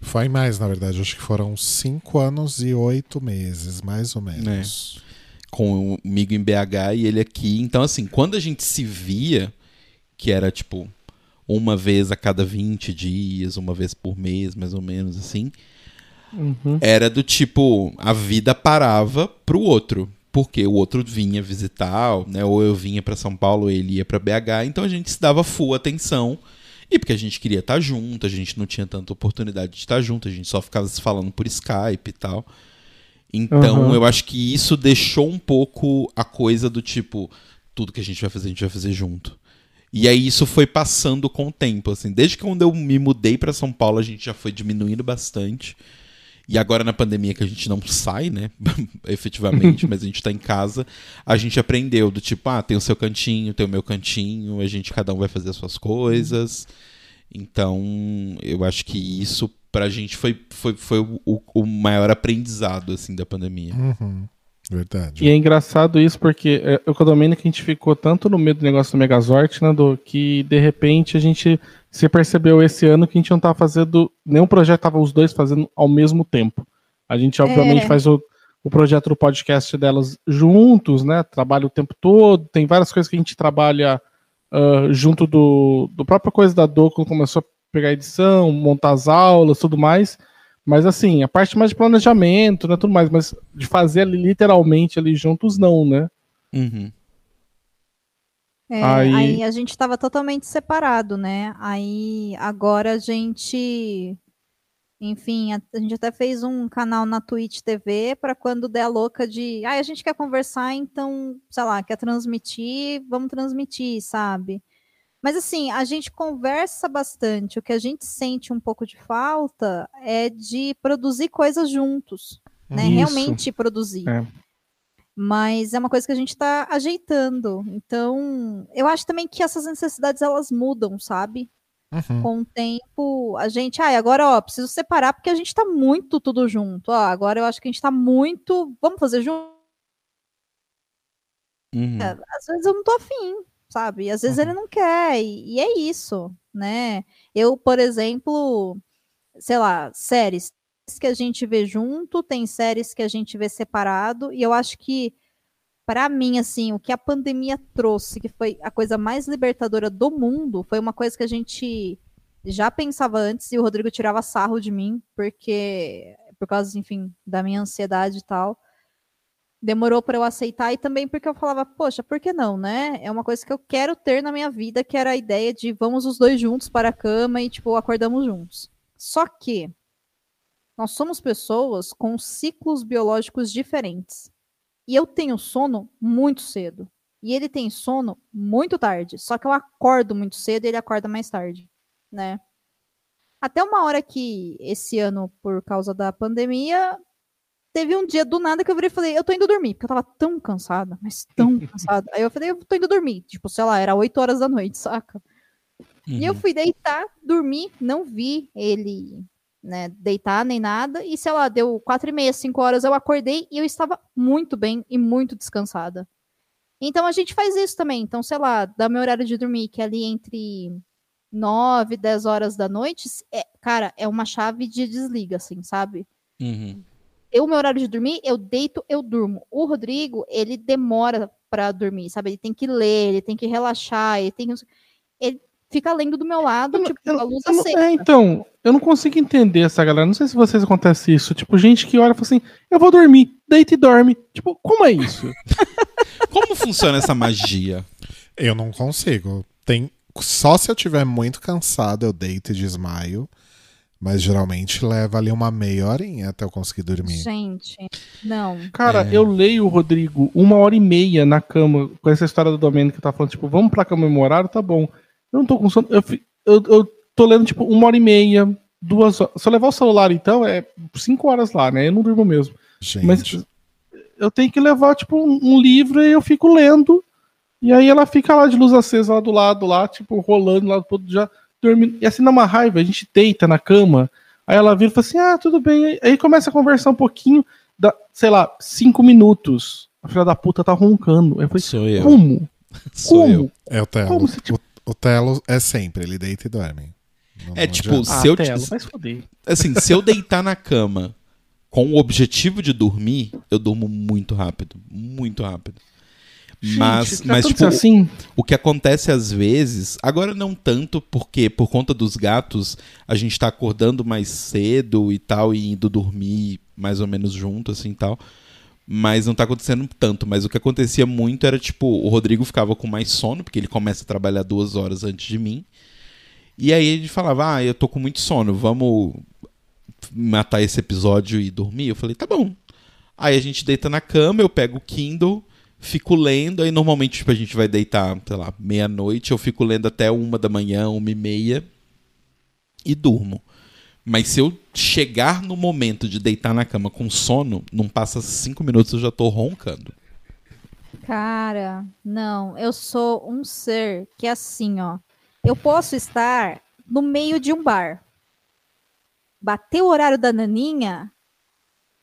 Foi mais, na verdade. Acho que foram cinco anos e oito meses, mais ou menos. comigo em BH e ele aqui. Então, assim, quando a gente se via, que era tipo uma vez a cada 20 dias, uma vez por mês, mais ou menos assim, Uhum. era do tipo, a vida parava pro outro. Porque o outro vinha visitar, né? Ou eu vinha pra São Paulo, ele ia pra BH, então a gente se dava full atenção. E porque a gente queria estar junto, a gente não tinha tanta oportunidade de estar junto, a gente só ficava se falando por Skype e tal. Então Aham. eu acho que isso deixou um pouco a coisa do tipo, tudo que a gente vai fazer, a gente vai fazer junto. E aí isso foi passando com o tempo, assim. Desde que quando eu me mudei pra São Paulo, a gente já foi diminuindo bastante. E agora na pandemia que a gente não sai, né? Efetivamente, mas a gente tá em casa, a gente aprendeu do tipo, ah, tem o seu cantinho, tem o meu cantinho, a gente cada um vai fazer as suas coisas. Então, eu acho que isso pra gente foi, foi, foi o, o maior aprendizado, assim, da pandemia. Uhum. Verdade. E é engraçado isso porque é, eu com a Domênica a gente ficou tanto no meio do negócio do Megazord, né, do, que de repente a gente se percebeu esse ano que a gente não tava fazendo nenhum projeto, tava os dois fazendo ao mesmo tempo. A gente obviamente É. faz o, o projeto do podcast delas juntos, né, trabalha o tempo todo, tem várias coisas que a gente trabalha ah, junto do, do própria coisa da Dô, quando começou a pegar edição, montar as aulas, tudo mais. Mas assim, a parte mais de planejamento, né, tudo mais, mas de fazer ali literalmente ali juntos não, né? Uhum. É, Aí- aí... a gente tava totalmente separado, né? Aí agora a gente. Enfim, a, a gente até fez um canal na Twitch TV para quando der a louca de. Ah, a gente quer conversar, então, sei lá, quer transmitir, vamos transmitir, sabe? Mas assim, a gente conversa bastante. O que a gente sente um pouco de falta é de produzir coisas juntos, né? Isso. Realmente produzir. É. Mas é uma coisa que a gente está ajeitando. Então, eu acho também que essas necessidades elas mudam, sabe? Uhum. Com o tempo, a gente, ai, agora, ó, preciso separar porque a gente tá muito tudo junto. Ó, agora eu acho que a gente tá muito, vamos fazer junto. Uhum. Às vezes eu não tô afim, sabe? E às vezes ele não quer, e, e é isso, né? Eu, por exemplo, sei lá, séries que a gente vê junto, tem séries que a gente vê separado, e eu acho que para mim, assim, o que a pandemia trouxe, que foi a coisa mais libertadora do mundo, foi uma coisa que a gente já pensava antes e o Rodrigo tirava sarro de mim, porque por causa, enfim, da minha ansiedade e tal. Demorou para eu aceitar e também porque eu falava, poxa, por que não, né? É uma coisa que eu quero ter na minha vida, que era a ideia de vamos os dois juntos para a cama e, tipo, acordamos juntos. Só que nós somos pessoas com ciclos biológicos diferentes. E eu tenho sono muito cedo. E ele tem sono muito tarde. Só que eu acordo muito cedo e ele acorda mais tarde, né? Até uma hora que esse ano, por causa da pandemia, teve um dia do nada que eu virei e falei, eu tô indo dormir, porque eu tava tão cansada, mas tão cansada. Aí eu falei, eu tô indo dormir. Tipo, sei lá, era 8 horas da noite, saca? Uhum. E eu uhum. fui deitar, dormir, não vi ele, né, deitar nem nada. E sei lá, deu quatro e meia, cinco horas, eu acordei e eu estava muito bem e muito descansada. Então a gente faz isso também. Então, sei lá, dá meu horário de dormir, que é ali entre 9, 10 horas da noite, é, cara, é uma chave de desliga, assim, sabe? Uhum. Eu, meu horário de dormir, eu deito, eu durmo. O Rodrigo, ele demora para dormir, sabe? Ele tem que ler, ele tem que relaxar, ele tem que... Ele fica lendo do meu lado, eu, tipo, eu, a luz acesa. É, então, eu não consigo entender essa galera. Não sei se vocês acontece isso. Tipo, gente que olha e fala assim, eu vou dormir, deita e dorme. Tipo, como é isso? como funciona essa magia? Eu não consigo. Tem só se eu tiver muito cansado, eu deito e desmaio. Mas geralmente leva ali uma meia horinha até eu conseguir dormir. Gente, não. Cara, é. eu leio, Rodrigo, uma hora e meia na cama com essa história do Domênico que tá falando, tipo, vamos pra cama memorário, tá bom. Eu não tô com sono. Eu, eu, eu tô lendo, tipo, uma hora e meia, duas horas. Se eu levar o celular, então, é cinco horas lá, né? Eu não durmo mesmo. Gente. Mas eu tenho que levar, tipo, um, um livro e eu fico lendo e aí ela fica lá de luz acesa lá do lado, lá, tipo, rolando lá do já dormindo. E assim, numa raiva, a gente deita na cama. Aí ela vira e fala assim: ah, tudo bem. Aí começa a conversar um pouquinho, da, sei lá, cinco minutos. A filha da puta tá roncando. Aí eu falei, Sou eu. Como? Sou Como? eu. É o Telo. Como você, tipo... o, o Telo é sempre, ele deita e dorme. Não, é não tipo, se eu. Telo, vai foder. Assim, se eu deitar na cama com o objetivo de dormir, eu durmo muito rápido. Muito rápido. Gente, mas, mas tipo, assim? o que acontece às vezes, agora não tanto, porque por conta dos gatos, a gente tá acordando mais cedo e tal, e indo dormir mais ou menos junto, assim tal. Mas não tá acontecendo tanto. Mas o que acontecia muito era, tipo, o Rodrigo ficava com mais sono, porque ele começa a trabalhar duas horas antes de mim. E aí ele falava, ah, eu tô com muito sono, vamos matar esse episódio e dormir? Eu falei, tá bom. Aí a gente deita na cama, eu pego o Kindle fico lendo, aí normalmente tipo, a gente vai deitar, sei lá, meia-noite, eu fico lendo até uma da manhã, uma e meia, e durmo. Mas se eu chegar no momento de deitar na cama com sono, não passa cinco minutos eu já tô roncando. Cara, não, eu sou um ser que é assim, ó. Eu posso estar no meio de um bar. Bater o horário da naninha,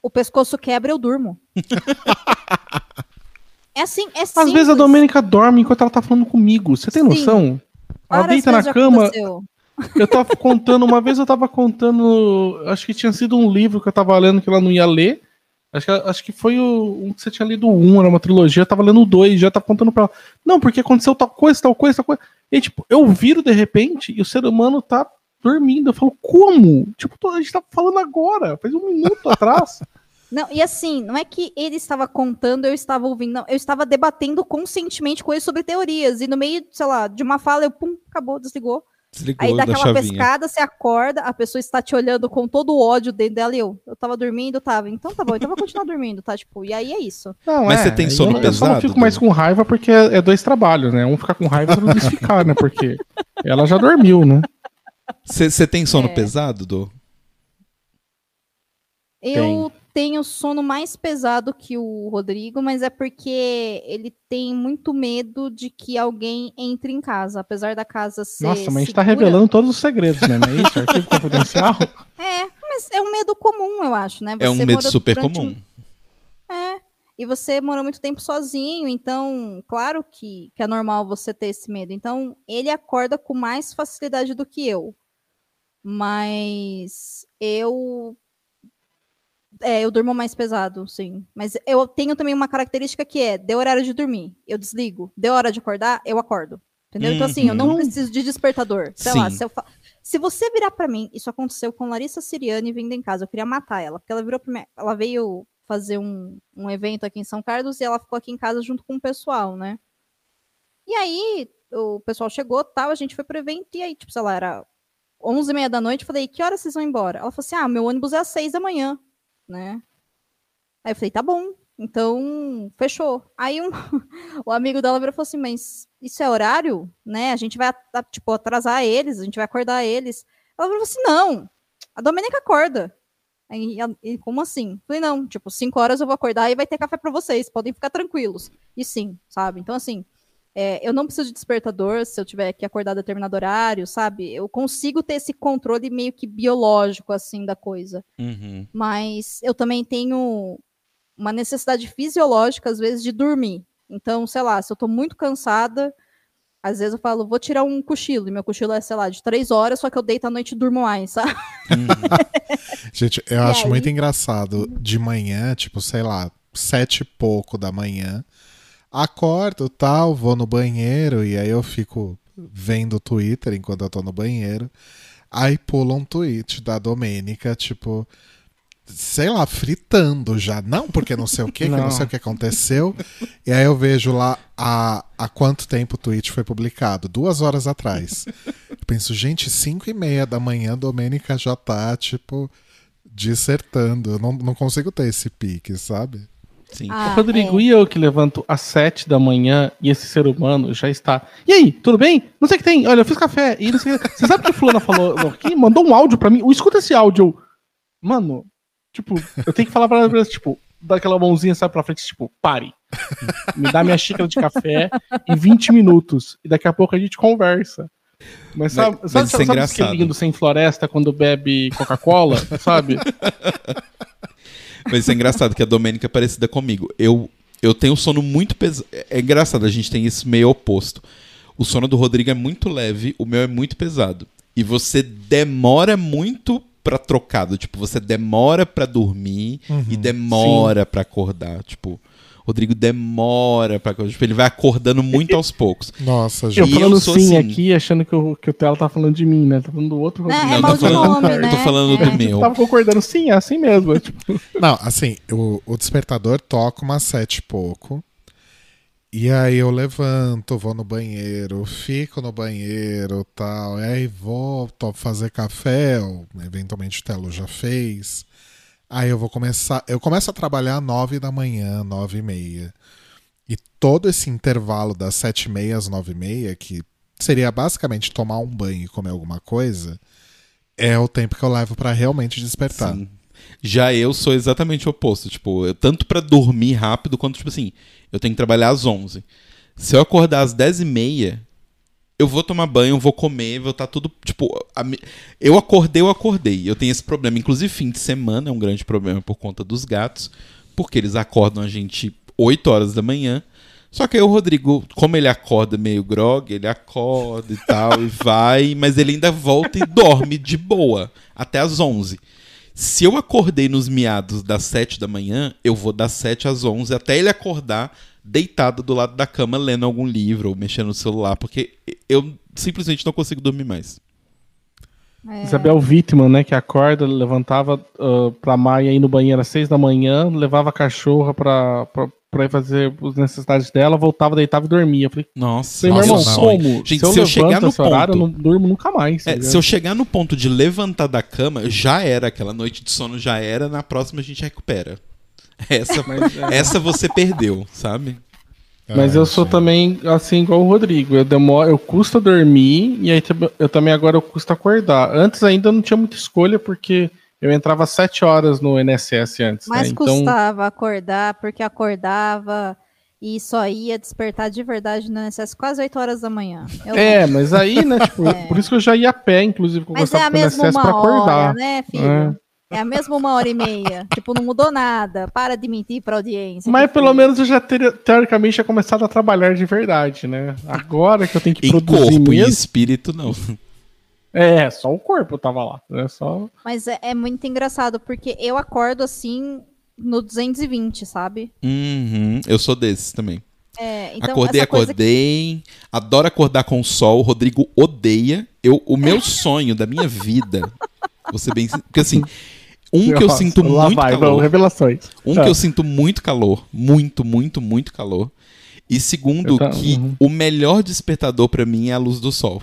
o pescoço quebra, eu durmo. É assim, é simples. Às vezes a Domênica dorme enquanto ela tá falando comigo. Você tem Sim. noção? Ela Várias deita na cama. Aconteceu. Eu tava contando, uma vez eu tava contando, acho que tinha sido um livro que eu tava lendo que ela não ia ler. Acho que, acho que foi o um que você tinha lido um, era uma trilogia, eu tava lendo dois, já tava contando pra ela. Não, porque aconteceu tal coisa, tal coisa, tal coisa. E tipo, eu viro de repente e o ser humano tá dormindo. Eu falo, como? Tipo, a gente tá falando agora, faz um minuto atrás. Não, e assim, não é que ele estava contando, eu estava ouvindo, não, eu estava debatendo conscientemente com ele sobre teorias, e no meio, sei lá, de uma fala, eu, pum, acabou, desligou. Desligou Aí dá aquela chavinha. pescada, você acorda, a pessoa está te olhando com todo o ódio dentro dela e eu, eu tava dormindo, tava, então tá bom, então vou continuar dormindo, tá? Tipo, e aí é isso. Não, Mas é, você tem sono eu, pesado? Eu só não fico mais com raiva porque é, é dois trabalhos, né? Um ficar com raiva e outro ficar, né? Porque ela já dormiu, né? Você tem sono é. pesado, do Eu tenho sono mais pesado que o Rodrigo, mas é porque ele tem muito medo de que alguém entre em casa, apesar da casa ser. Nossa, mas a gente tá revelando todos os segredos, né? Não é isso? Arquivo confidencial? É, mas é um medo comum, eu acho, né? Você é um medo super comum. É. e você morou muito tempo sozinho, então, claro que, que é normal você ter esse medo. Então, ele acorda com mais facilidade do que eu. Mas eu. É, eu durmo mais pesado, sim. Mas eu tenho também uma característica que é: deu horário de dormir, eu desligo. Deu hora de acordar, eu acordo. Entendeu? Então, assim, eu não Uhum. preciso de despertador. Sei lá, Sim. se, eu fa- se você virar pra mim, isso aconteceu com Larissa Siriani vindo em casa, eu queria matar ela, porque ela virou pra mim, ela veio fazer um, um evento aqui em São Carlos e ela ficou aqui em casa junto com o pessoal, né? E aí, o pessoal chegou, tal, a gente foi pro evento, e aí, tipo, sei lá, era 11 e meia da noite, eu falei, que horas vocês vão embora? Ela falou assim, ah, meu ônibus é às 6 da manhã, né? Aí eu falei, tá bom, então, fechou. Aí um, o amigo dela virou e falou assim, mas isso é horário, né? A gente vai, tipo, atrasar eles, a gente vai acordar eles. Ela falou assim, não, a Domênica acorda. Aí, e como assim? Falei, não, tipo, 5 horas eu vou acordar e vai ter café pra vocês, podem ficar tranquilos. E sim, sabe? Então, assim, é, eu não preciso de despertador se eu tiver que acordar a determinado horário, sabe? Eu consigo ter esse controle meio que biológico, assim, da coisa Uhum. mas eu também tenho uma necessidade fisiológica, às vezes, de dormir. Então, sei lá, se eu tô muito cansada, às vezes eu falo, vou tirar um cochilo, e meu cochilo é, sei lá, de três horas, só que eu deito à noite e durmo mais, sabe? Gente, eu E acho aí? muito engraçado. De manhã, tipo, sei lá, sete e pouco da manhã, acordo tal, vou no banheiro e aí eu fico vendo o Twitter enquanto eu tô no banheiro. Aí pula um tweet da Domênica, tipo, sei lá, fritando já. Não, porque não sei o que, que não Não. sei o que aconteceu. E aí eu vejo lá há, há quanto tempo o tweet foi publicado? Duas horas atrás. Eu penso, gente, cinco e meia da manhã, a Domênica já tá, tipo, dissertando. Eu não, não consigo ter esse pique, sabe? Sim. Ah, Rodrigo, é. e eu que levanto às sete da manhã e esse ser humano já está. E aí, tudo bem? Não sei o que tem. Olha, eu fiz café. E não sei o que. Você sabe o que a fulana falou aqui? Mandou um áudio pra mim. Escuta esse áudio. Mano, tipo, eu tenho que falar pra ela, tipo, dar aquela mãozinha, sabe, pra frente, tipo, pare. Me dá minha xícara de café em 20 minutos. E daqui a pouco a gente conversa. Mas sabe, Mas- sabe, isso é sabe esse engraçado. lindo sem floresta quando bebe Coca-Cola, sabe? Mas isso é engraçado que a Domênica é parecida comigo. Eu, eu tenho sono muito pesado. É engraçado, a gente tem isso meio oposto. O sono do Rodrigo é muito leve, o meu é muito pesado. E você demora muito pra trocado. Tipo, você demora pra dormir e demora pra acordar. Tipo, Rodrigo demora pra acordar. Tipo, ele vai acordando muito aos poucos. Nossa, Eu gente. Eu falando sou sim assim. aqui, achando que, o que o Tela tá falando de mim, né? Tá falando do outro Né, Rodrigo. é Não, mal tô de falando- nome, eu né? tô falando É. do meu. Eu tava concordando, sim, é assim mesmo. é, tipo, Não, assim, o, o despertador toca umas sete e pouco. E aí eu levanto, vou no banheiro, fico no banheiro tal. E aí volto a fazer café, ou eventualmente o Telo já fez. Aí eu vou começar. Eu começo a trabalhar nove da manhã, nove e meia. E todo esse intervalo das sete e meia às nove e meia, que seria basicamente tomar um banho e comer alguma coisa, é o tempo que eu levo pra realmente despertar. Sim. Já eu sou exatamente o oposto. Tipo, eu, tanto pra dormir rápido quanto, tipo assim, eu tenho que trabalhar às 11. Se eu acordar às 10 e meia, eu vou tomar banho, vou comer, vou estar tudo. Tipo, a eu acordei, eu acordei. Eu tenho esse problema. Inclusive, fim de semana é um grande problema por conta dos gatos, porque eles acordam a gente 8 horas da manhã. Só que aí o Rodrigo, como ele acorda meio grog, ele acorda e tal, e vai, mas ele ainda volta e dorme de boa, até às 11. Se eu acordei nos miados das 7 da manhã, eu vou das 7 às 11 até ele acordar deitado do lado da cama lendo algum livro ou mexendo no celular, porque eu simplesmente não consigo dormir mais. É. Isabel Wittmann, né, que acorda, levantava uh, pra Maia ir no banheiro às seis da manhã, levava a cachorra pra, pra, pra ir fazer as necessidades dela, voltava, deitava e dormia. Eu falei, Nossa, Nossa, irmão, como? Gente, se eu, se eu chegar no esse horário, eu ponto- não durmo nunca mais. tá É, se eu chegar no ponto de levantar da cama, já era. Aquela noite de sono já era, na próxima a gente recupera. Essa, Mas, é. essa você perdeu, sabe? Mas É, eu sou sim. também assim igual o Rodrigo. Eu demoro, eu custo dormir e aí eu também agora eu custo acordar. Antes ainda eu não tinha muita escolha porque eu entrava às 7 horas no NSS antes, Mas né? Então, custava acordar, porque acordava e só ia despertar de verdade no INSS quase 8 horas da manhã. Eu é, mas aí, né, tipo, É. por isso que eu já ia a pé, inclusive, que eu Mas é gostava do NSS pra acordar. hora, né, filho? É. É a mesma uma hora e meia. tipo, não mudou nada. Para de mentir pra audiência. Mas que pelo filho. menos eu já teria, teoricamente tinha começado a trabalhar de verdade, né? Agora que eu tenho que Em produzir corpo e mesmo. espírito, não. É, só o corpo tava lá. É só. Mas é, é muito engraçado, porque eu acordo assim no 220, sabe? Uhum, eu sou desses também. É, então, acordei, acordei. Adoro acordar com o sol. O Rodrigo odeia. Eu, o meu sonho da minha vida. Ser bem. Porque assim, um que eu sinto lá muito vai, calor. vamos, revelações. Um Ah. que eu sinto muito calor, muito, muito, muito calor. E segundo, tá- que uhum. o melhor despertador pra mim é a luz do sol.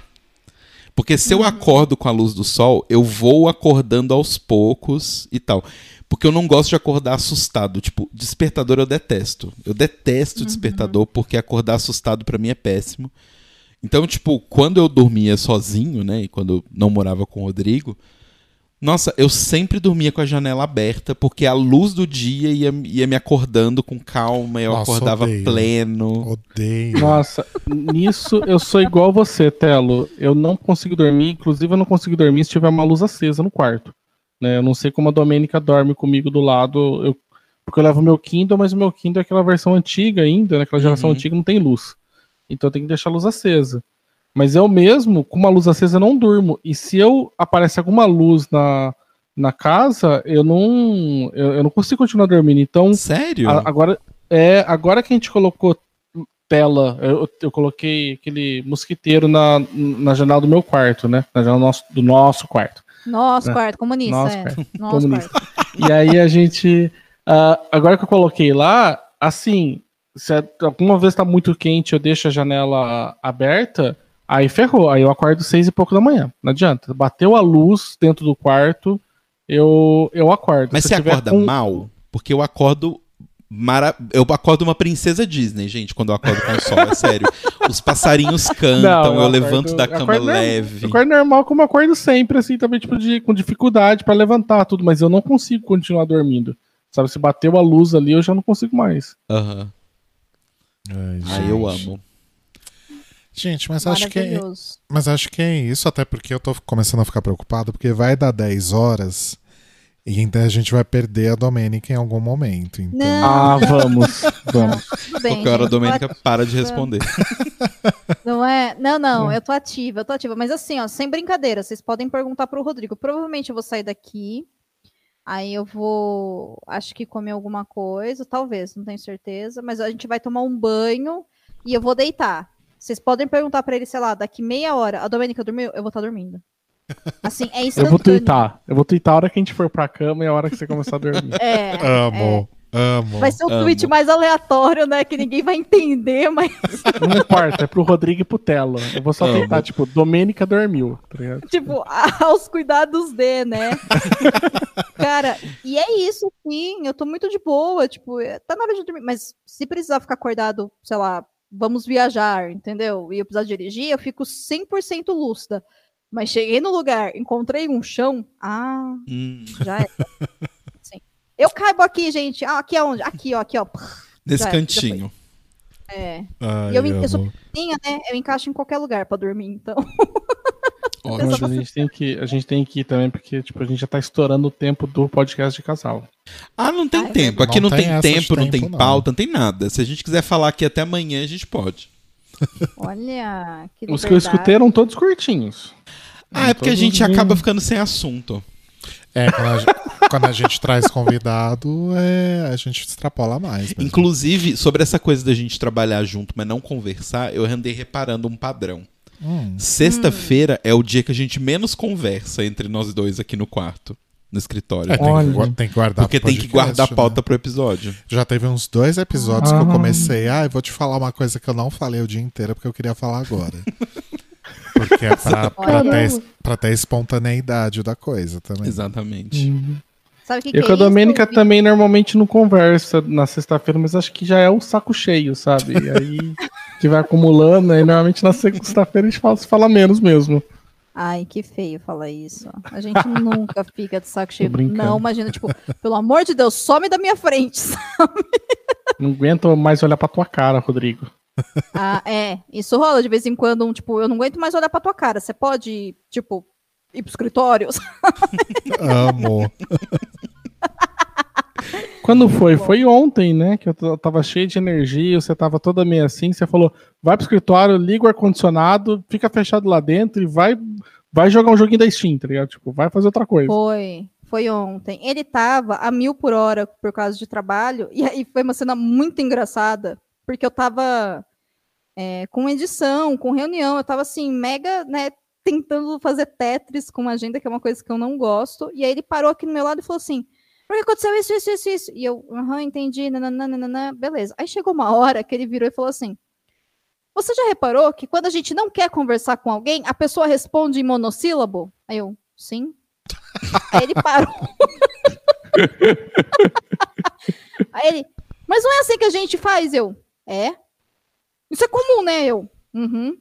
Porque se eu Uhum. acordo com a luz do sol, eu vou acordando aos poucos e tal. Porque eu não gosto de acordar assustado. Tipo, despertador eu detesto. Eu detesto Uhum. despertador porque acordar assustado pra mim é péssimo. Então, tipo, quando eu dormia sozinho, né, e quando eu não morava com o Rodrigo, nossa, eu sempre dormia com a janela aberta, porque a luz do dia ia, ia me acordando com calma, eu Nossa, acordava odeio. pleno. Odeio. Nossa, nisso eu sou igual você, Telo. Eu não consigo dormir, inclusive eu não consigo dormir se tiver uma luz acesa no quarto. Né? Eu não sei como a Domênica dorme comigo do lado, eu- porque eu levo meu Kindle, mas o meu Kindle é aquela versão antiga ainda, naquela geração Uhum. antiga não tem luz. Então eu tenho que deixar a luz acesa. Mas eu mesmo, com uma luz acesa, eu não durmo. E se eu aparece alguma luz na, na casa, eu não, eu, eu não consigo continuar dormindo. Então, Sério? a- agora, é, agora que a gente colocou tela, eu, eu coloquei aquele mosquiteiro na, na janela do meu quarto, né? Na janela do nosso, do nosso quarto. Nosso É. quarto, comunista. Nosso é. quarto, Nosso comunista. quarto. E aí a gente. ah, agora que eu coloquei lá, assim, se a- alguma vez tá muito quente, eu deixo a janela aberta, aí ferrou. Aí eu acordo seis e pouco da manhã. Não adianta. Bateu a luz dentro do quarto, eu, eu acordo. Mas Se você acorda com- mal? Porque eu acordo. Mara... Eu acordo uma princesa Disney, gente, quando eu acordo com o sol, é sério. Os passarinhos cantam, Não, eu, eu levanto acordo- da eu cama acordo leve. Eu acordo normal como eu acordo sempre, assim, também, tipo, de, com dificuldade pra levantar tudo, mas eu não consigo continuar dormindo. Sabe, se bateu a luz ali, eu já não consigo mais. Aham. Ai, Aí eu amo. Gente, mas acho que é, mas acho que é isso, até porque eu tô começando a ficar preocupado, porque vai dar 10 horas e então a gente vai perder a Domênica em algum momento. Então, Não. Ah, vamos, vamos. Bem. Qualquer hora a Domênica para de responder. Não é? Não, não, Hum. eu tô ativa, eu tô ativa. Mas assim, ó, sem brincadeira, vocês podem perguntar pro Rodrigo. Provavelmente eu vou sair daqui. Aí eu vou, acho que comer alguma coisa, talvez, não tenho certeza. Mas a gente vai tomar um banho e eu vou deitar. Vocês podem perguntar pra ele, sei lá, daqui meia hora. A Domênica dormiu? Eu vou estar dormindo. Assim, é Eu instantâneo. vou tuitar. Eu vou tuitar a hora que a gente for pra cama e a hora que você começar a dormir. É, amo, amo. vai ser o Amo. tweet mais aleatório, né? Que ninguém vai entender, mas Não importa, é pro Rodrigo e pro Telo. Eu vou só Amo. tipo, Domênica dormiu, tá ligado? tipo, aos cuidados de, né? Cara, e é isso, sim. Eu tô muito de boa. Tipo, é- tá na hora de dormir. Mas se precisar ficar acordado, sei lá, vamos viajar, entendeu? E eu precisar dirigir, eu fico 100% lúcida. Mas cheguei no lugar, encontrei um chão. Ah, Hum, já é. Eu caibo aqui, gente. Ah, aqui aonde? Aqui, ó, aqui, ó. nesse Já- cantinho. É. Ai, E eu, eu sou pequenininha, né? Eu encaixo em qualquer lugar pra dormir, então. Ótimo. Mas a gente, tem que, a gente tem que ir também, porque tipo, a gente já tá estourando o tempo do podcast de casal. Ah, não tem é tempo. Aqui Não não, tem tem, de tempo, não tempo, tem não. pauta, não tem nada. Se a gente quiser falar aqui até amanhã, a gente pode. Olha, que Os que eu escutei eram todos curtinhos. Ah, é porque a gente bem- acaba ficando sem assunto. É, quando a, gente, quando a gente traz convidado, é, a gente extrapola mais. mesmo. Inclusive, sobre essa coisa da gente trabalhar junto, mas não conversar, eu andei reparando um padrão. Hum, Sexta-feira é o dia que a gente menos conversa entre nós dois aqui no quarto, no escritório. é, tem, Olha. que, tem que guardar porque tem que guardar a né? pauta pro episódio. Já teve uns dois episódios que eu Ah. comecei. Ah, eu vou te falar uma coisa que eu não falei o dia inteiro porque eu queria falar agora. Porque é pra, pra, ter, pra ter espontaneidade da coisa também. Exatamente. Sabe o que, que Eu é com a isso? Domênica também normalmente não conversa na sexta-feira, mas acho que já é o saco cheio, sabe? E aí gente vai acumulando, aí normalmente na sexta-feira a gente fala, fala menos mesmo. Ai, que feio falar isso. A gente nunca fica de saco cheio. Não, imagina, tipo, pelo amor de Deus, some da minha frente. Não aguento mais olhar pra tua cara, Rodrigo. Ah, é, isso rola de vez em quando, um, tipo, eu não aguento mais olhar pra tua cara. Você pode, tipo, ir pro escritório. Amo. Quando foi? Foi ontem, né? Que eu tava cheio de energia, você tava toda meio assim, você falou, vai pro escritório, liga o ar-condicionado, fica fechado lá dentro e vai, vai jogar um joguinho da Steam, tá ligado? Tipo, vai fazer outra coisa. Foi, foi ontem. Ele tava a mil por hora por causa de trabalho, e aí foi uma cena muito engraçada, porque eu tava é, com edição, com reunião, eu tava assim, mega, né, tentando fazer Tetris com agenda, que é uma coisa que eu não gosto, e aí ele parou aqui no meu lado e falou assim, por que aconteceu isso, isso, isso, isso? E eu, aham, entendi, nananana, beleza. Aí chegou uma hora que ele virou e falou assim, você já reparou que quando a gente não quer conversar com alguém, a pessoa responde em monossílabo? Aí eu, sim. Aí ele parou. Aí ele, mas não é assim que a gente faz? Eu, é? Isso é comum, né? Eu, uhum.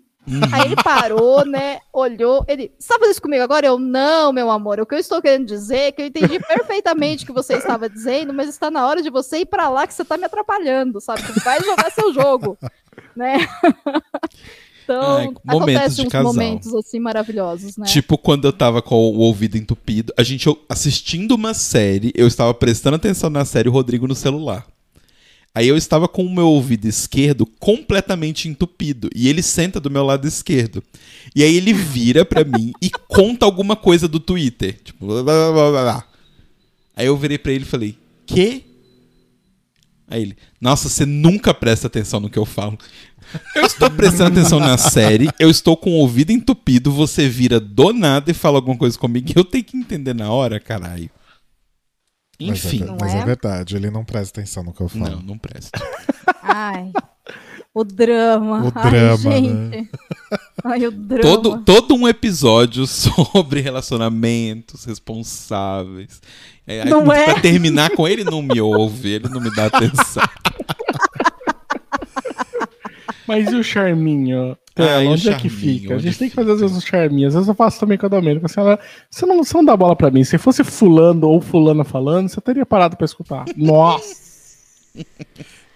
Aí ele parou, né? Olhou, ele, tá fazendo isso comigo agora? Eu, não, meu amor. O que eu estou querendo dizer é que eu entendi perfeitamente o que você estava dizendo, mas está na hora de você ir pra lá que você tá me atrapalhando, sabe? Vai jogar seu jogo, né? Então, Ai, momentos acontecem de uns casal. momentos assim maravilhosos, né? Tipo quando eu tava com o ouvido entupido, a gente assistindo uma série, eu estava prestando atenção na série, o Rodrigo no celular. Aí eu estava com o meu ouvido esquerdo completamente entupido e ele senta do meu lado esquerdo. E aí ele vira pra mim e conta alguma coisa do Twitter, tipo, blá, blá, blá, blá. Aí eu virei pra ele e falei: "Quê?" Aí ele: "Nossa, você nunca presta atenção no que eu falo." Eu estou prestando atenção na série, eu estou com o ouvido entupido, você vira do nada e fala alguma coisa comigo que eu tenho que entender na hora, caralho. Mas é, Enfim. ver- Não mas é é? verdade, ele não presta atenção no que eu falo. Não, não presta. Ai, o drama. O Ai, drama, né? gente. Ai, o drama. Todo, todo um episódio sobre relacionamentos responsáveis. É, aí, Não é? Pra terminar com ele, não me ouve, ele não me dá atenção. Mas e o charminho? Ah, e o onde é que fica? A gente tem que fica? fazer às vezes um charminho. Às vezes eu faço também com a Domênica. Assim, ela, você, não, você não dá bola pra mim. Se fosse fulano ou fulana falando, você teria parado pra escutar. Nossa!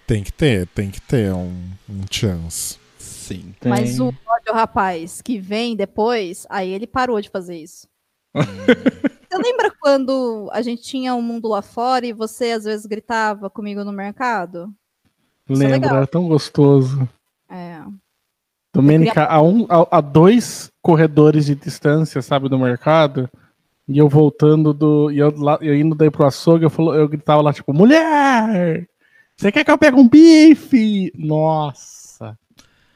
Tem que ter, tem que ter um, um chance. Sim. Mas Tem. o ódio, rapaz, que vem depois, aí ele parou de fazer isso. Você lembra quando a gente tinha um mundo lá fora e você às vezes gritava comigo no mercado? É Lembra, legal. era tão gostoso. É. Domênica, a, um, a, a dois corredores de distância, sabe, do mercado, e eu voltando do. E eu, lá, eu indo daí pro açougue, eu, falo, eu gritava lá, tipo, mulher! Você quer que eu pegue um bife? Nossa!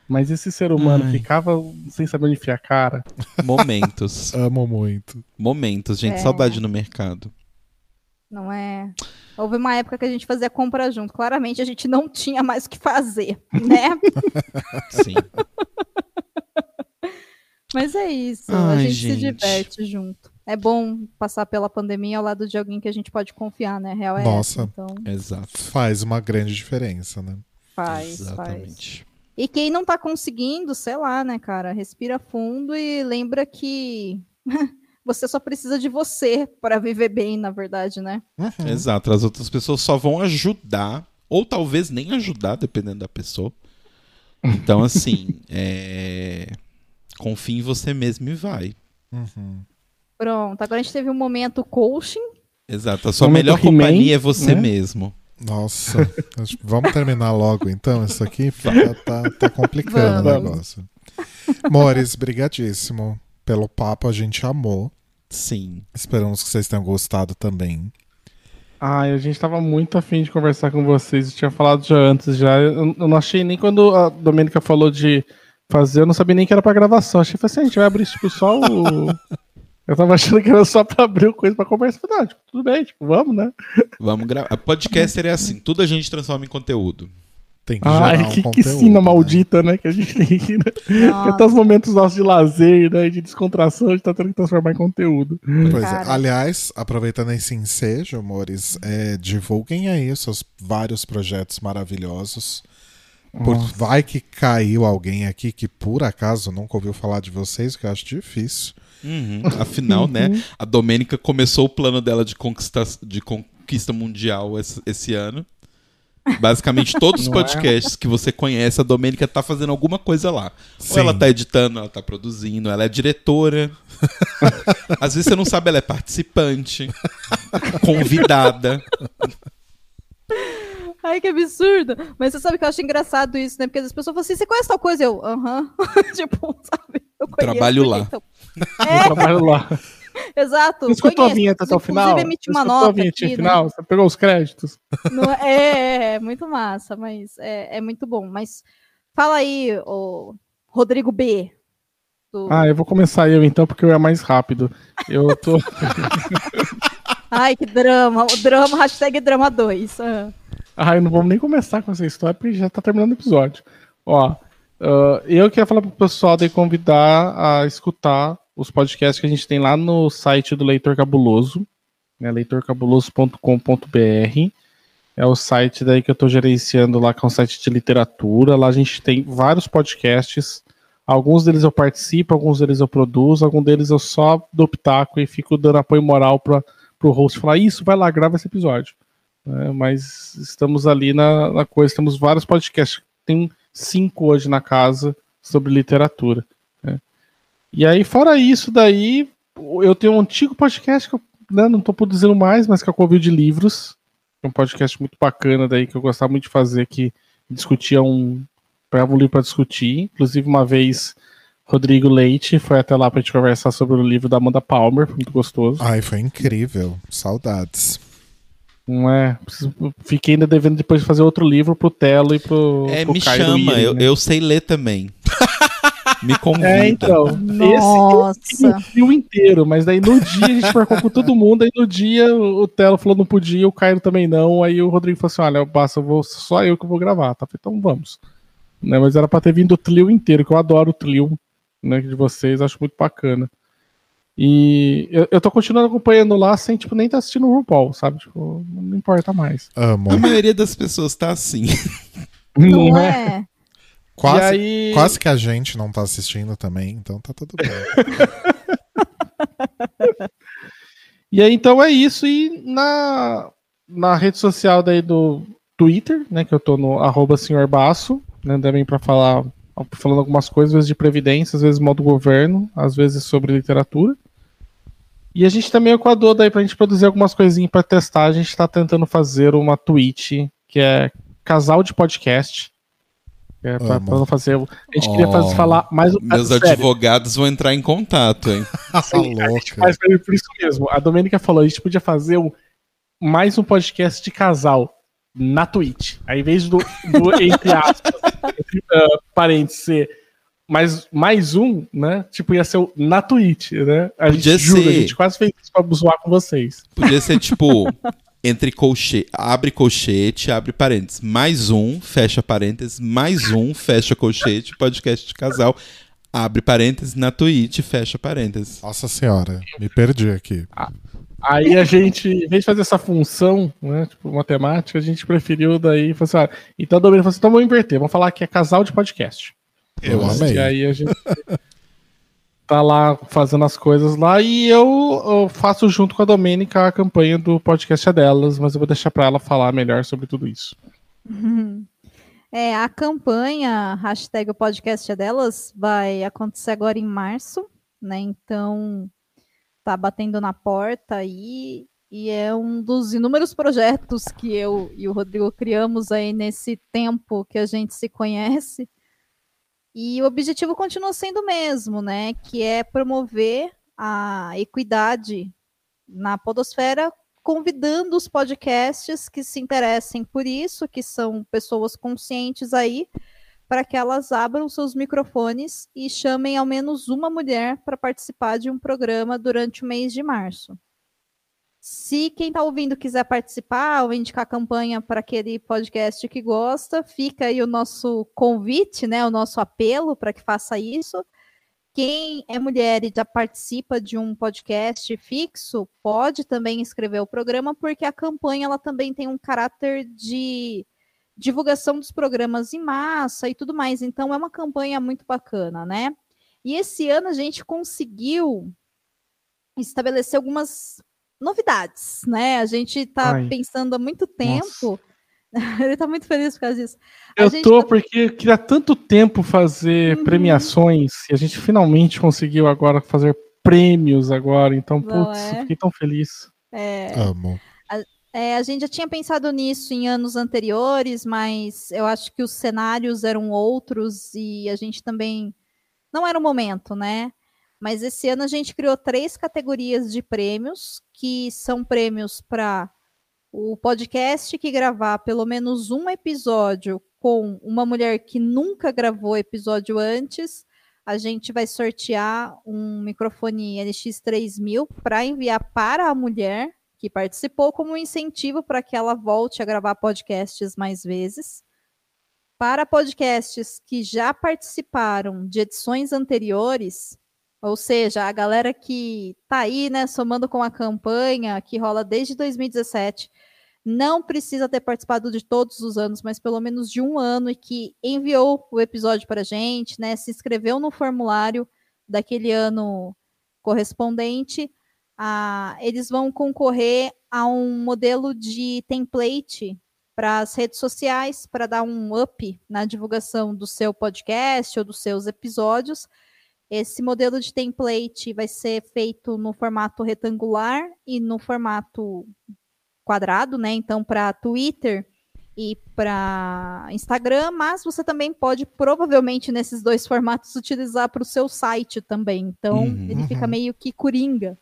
Mas esse ser humano Ai. ficava sem saber onde enfiar a cara. Momentos. Amo muito. Momentos, gente. É. Saudade no mercado. Não é? Houve uma época que a gente fazia compra junto. Claramente a gente não tinha mais o que fazer, né? Sim. Mas é isso. a Ai, gente, se gente. diverte junto. É bom passar pela pandemia ao lado de alguém que a gente pode confiar, né? Real é Nossa. essa. Então Exato. Faz uma grande diferença, né? faz, faz. Exatamente. E quem não tá conseguindo, sei lá, né, cara? Respira fundo e lembra que você só precisa de você para viver bem, na verdade, né? Uhum. Exato. As outras pessoas só vão ajudar, ou talvez nem ajudar, dependendo da pessoa. Então, assim, é... confie em você mesmo e vai. Uhum. Pronto, agora a gente teve um momento coaching. Exato. A sua Momento melhor companhia é você né? mesmo. Nossa, vamos terminar logo então. Isso aqui tá, tá- tá complicando o Vamos. negócio. Mores, brigadíssimo pelo papo, a gente amou. Sim. Esperamos que vocês tenham gostado também. Ai, a gente tava muito afim de conversar com vocês. Eu tinha falado já antes, já. Eu, eu não achei nem quando a Domênica falou de fazer, eu não sabia nem que era pra gravação. Achei que assim, a gente vai abrir tipo, só o. Eu tava achando que era só pra abrir o coisa pra conversa. Falei, Não, tipo, tudo bem, tipo, vamos, né? Vamos gravar. Podcaster é assim, tudo a gente transforma em conteúdo. Tem que gerar Ai, um que, que conteúdo, sina né? maldita, né? Que a gente tem aqui, né? Que até os momentos nossos de lazer, né? De descontração, a gente tá tendo que transformar em conteúdo. Pois é. Cara. Aliás, aproveitando esse ensejo, amores, é, divulguem aí os seus vários projetos maravilhosos. Por- vai que caiu alguém aqui que por acaso nunca ouviu falar de vocês, que eu acho difícil. Uhum. Afinal, né? A Domênica começou o plano dela de conquista, de conquista mundial esse, esse ano. Basicamente, todos os é? podcasts que você conhece, a Domênica tá fazendo alguma coisa lá. Sim. Ou ela tá editando, ela tá produzindo, ela é diretora. Às vezes você não sabe, ela é participante, convidada. Ai, que absurdo. Mas você sabe que eu acho engraçado isso, né? Porque as pessoas falam assim, você conhece tal coisa? Eu, aham. tipo, sabe? Eu conheço. Trabalho lá. então. Eu trabalho lá. Exato. Você escutou a conheço. vinheta até o Inclusive, final? emiti Você uma escutou a nota vinhetinha aqui, né? final? Você pegou os créditos? Não é, é, é, muito massa, mas é, é muito bom. Mas fala aí, o Rodrigo B. do- Ah, eu vou começar eu então, porque eu é mais rápido. Eu tô. Ai, que drama. O drama, hashtag drama 2. Ah. Ah, eu não vou nem começar com essa história, porque já tá terminando o episódio. Ó, ah, eu queria falar pro pessoal de convidar a escutar os podcasts que a gente tem lá no site do Leitor Cabuloso, né, leitorcabuloso.com.br. É o site daí que eu tô gerenciando lá, que é um site de literatura. Lá a gente tem vários podcasts. Alguns deles eu participo, alguns deles eu produzo, alguns deles eu só dou pitaco e fico dando apoio moral para pro host falar isso, vai lá, grava esse episódio. É, mas estamos ali na, na coisa, temos vários podcasts. Tem cinco hoje na casa sobre literatura. né? E aí, fora isso daí, eu tenho um antigo podcast que eu né, não estou produzindo mais, mas que é o Covil de Livros. É um podcast muito bacana daí que eu gostava muito de fazer, que discutia um. Pegava um livro para discutir. Inclusive, uma vez, Rodrigo Leite foi até lá para a gente conversar sobre o livro da Amanda Palmer, foi muito gostoso. Ai, foi incrível. Saudades. Não é? Preciso- Fiquei ainda devendo depois de fazer outro livro pro Telo e pro. É, pro me Caio chama, irem, eu, né? eu sei ler também. me convida. É, então. Nossa. Esse, esse fio inteiro, mas daí no dia a gente marcou com todo mundo, aí no dia o Telo falou não podia, o Caio também não, aí o Rodrigo falou assim: olha, basta, eu vou, só eu que vou gravar, tá? Então vamos. Né, mas era pra ter vindo o trio inteiro, que eu adoro o trio né, de vocês, acho muito bacana. E eu, eu tô continuando acompanhando lá sem, tipo, nem tá assistindo o RuPaul, sabe? Tipo, não importa mais. Amo. A maioria das pessoas tá assim. Não é? Quase, aí- quase que a gente não tá assistindo também, então tá tudo bem. E aí, então é isso. E na, na rede social daí do Twitter, né? Que eu tô no arroba senhor Baço, né? Também pra falar, falando algumas coisas, às vezes de previdência, às vezes modo governo, às vezes sobre literatura. E a gente também é o Equador daí pra gente produzir algumas coisinhas pra testar. A gente tá tentando fazer uma tweet que é casal de podcast. É pra, pra não fazer. A gente queria Oh. fazer, falar mais um Meus sério. advogados vão entrar em contato, hein? Tá Sim, a gente louca. faz por isso mesmo. A Domênica falou, a gente podia fazer um, mais um podcast de casal na Twitch. Aí, em vez do, do entre aspas, entre, uh, parênteses, ser mais, mais um, né? Tipo, ia ser o na Twitch, né? A gente Podia jura, ser. a gente quase fez isso pra zoar com vocês. Podia ser tipo. Entre colchete, abre colchete, abre parênteses. Mais um, fecha parênteses. Mais um, fecha colchete, podcast de casal. Abre parênteses na Twitch, fecha parênteses. Nossa senhora, me perdi aqui. Aí a gente, em vez de fazer essa função, né, tipo, matemática, a gente preferiu daí, assim, ah, então a falou assim, então vamos inverter, vamos falar que é casal de podcast. Eu Nossa, amei. E aí a gente tá lá fazendo as coisas lá e eu, eu faço junto com a Domênica a campanha do podcast é delas, mas eu vou deixar pra ela falar melhor sobre tudo isso. É, a campanha, hashtag o podcast é delas, vai acontecer agora em março, né? Então, tá batendo na porta aí, e é um dos inúmeros projetos que eu e o Rodrigo criamos aí nesse tempo que a gente se conhece. E o objetivo continua sendo o mesmo, né? Que é promover a equidade na podosfera convidando os podcasts que se interessem por isso, que são pessoas conscientes aí, para que elas abram seus microfones e chamem ao menos uma mulher para participar de um programa durante o mês de março. Se quem está ouvindo quiser participar ou indicar a campanha para aquele podcast que gosta, fica aí o nosso convite, né, o nosso apelo para que faça isso. Quem é mulher e já participa de um podcast fixo pode também escrever o programa, porque a campanha ela também tem um caráter de divulgação dos programas em massa e tudo mais. Então é uma campanha muito bacana, né? E esse ano a gente conseguiu estabelecer algumas novidades, né? A gente está Ai. pensando há muito tempo Ele tá muito feliz por causa disso. A eu tô tá... porque queria tanto tempo fazer uhum. premiações e a gente finalmente conseguiu agora fazer prêmios agora. Então, Não putz, é? fiquei tão feliz. É. Amo. A, é, a gente já tinha pensado nisso em anos anteriores, mas eu acho que os cenários eram outros e a gente também não era o momento, né? Mas esse ano a gente criou três categorias de prêmios, que são prêmios para o podcast que gravar pelo menos um episódio com uma mulher que nunca gravou episódio antes, a gente vai sortear um microfone NX3000 para enviar para a mulher que participou como um incentivo para que ela volte a gravar podcasts mais vezes. Para podcasts que já participaram de edições anteriores, ou seja, a galera que está aí, né, somando com a campanha que rola desde 2017, não precisa ter participado de todos os anos, mas pelo menos de um ano e que enviou o episódio para a gente, né, se inscreveu no formulário daquele ano correspondente, ah, eles vão concorrer a um modelo de template para as redes sociais, para dar um up na divulgação do seu podcast ou dos seus episódios. Esse modelo de template vai ser feito no formato retangular e no formato quadrado, né? Então, para Twitter e para Instagram, mas você também pode, provavelmente, nesses dois formatos, utilizar para o seu site também. Então, uhum. ele fica meio que coringa.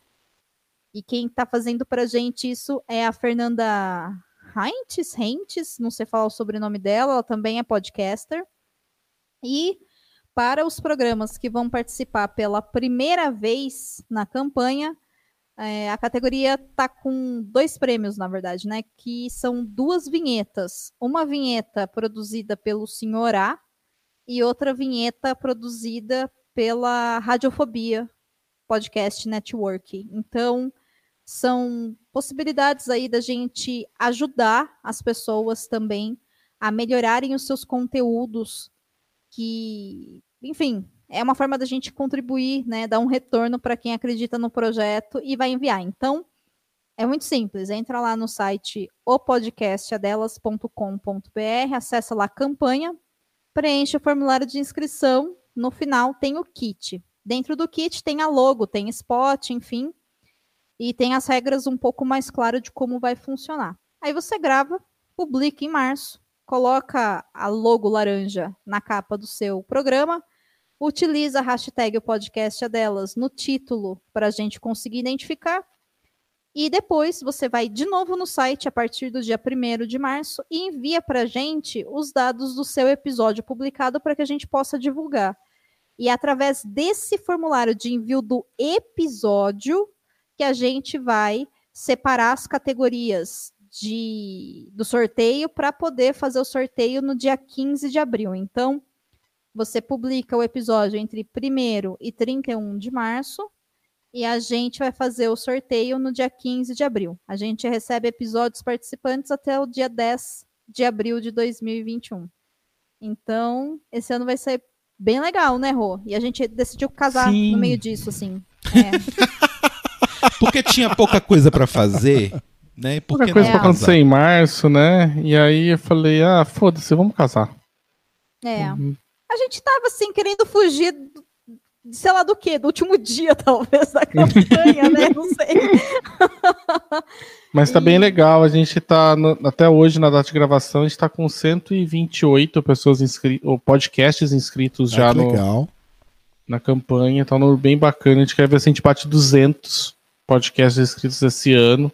E quem está fazendo para a gente isso é a Fernanda Heintes, Heintes, não sei falar o sobrenome dela, ela também é podcaster. E para os programas que vão participar pela primeira vez na campanha, é, a categoria está com dois prêmios, na verdade, né? Que são duas vinhetas. Uma vinheta produzida pelo Senhor A e outra vinheta produzida pela Radiofobia Podcast Network. Então, são possibilidades aí da gente ajudar as pessoas também a melhorarem os seus conteúdos que, enfim, é uma forma da gente contribuir, né, dar um retorno para quem acredita no projeto e vai enviar. Então, é muito simples, entra lá no site opodcastadelas.com.br, acessa lá a campanha, preenche o formulário de inscrição, no final tem o kit. Dentro do kit tem a logo, tem spot, enfim, e tem as regras um pouco mais claras de como vai funcionar. Aí você grava, publica em março, coloca a logo laranja na capa do seu programa, utiliza a hashtag o podcast é delas no título para a gente conseguir identificar. E depois você vai de novo no site a partir do dia 1 de março e envia para a gente os dados do seu episódio publicado para que a gente possa divulgar. E é através desse formulário de envio do episódio que a gente vai separar as categorias de, do sorteio para poder fazer o sorteio no dia 15 de abril. Então, você publica o episódio entre 1 e 31 de março e a gente vai fazer o sorteio no dia 15 de abril. A gente recebe episódios participantes até o dia 10 de abril de 2021. Então, esse ano vai ser bem legal, né, Rô? E a gente decidiu casar Sim. no meio disso, assim. É. Porque tinha pouca coisa para fazer né? Coisa pra acontecer em março, né? E aí eu falei, ah, foda-se, vamos casar. É. Uhum. A gente tava assim, querendo fugir do, sei lá do que, do último dia, talvez, da campanha, né? Não sei. Mas tá e... bem legal, a gente tá, no, até hoje, na data de gravação, a gente tá com 128 pessoas inscritas, ou podcasts inscritos ah, já no, legal. na campanha, tá um bem bacana, a gente quer ver se a gente bate 200 podcasts inscritos esse ano.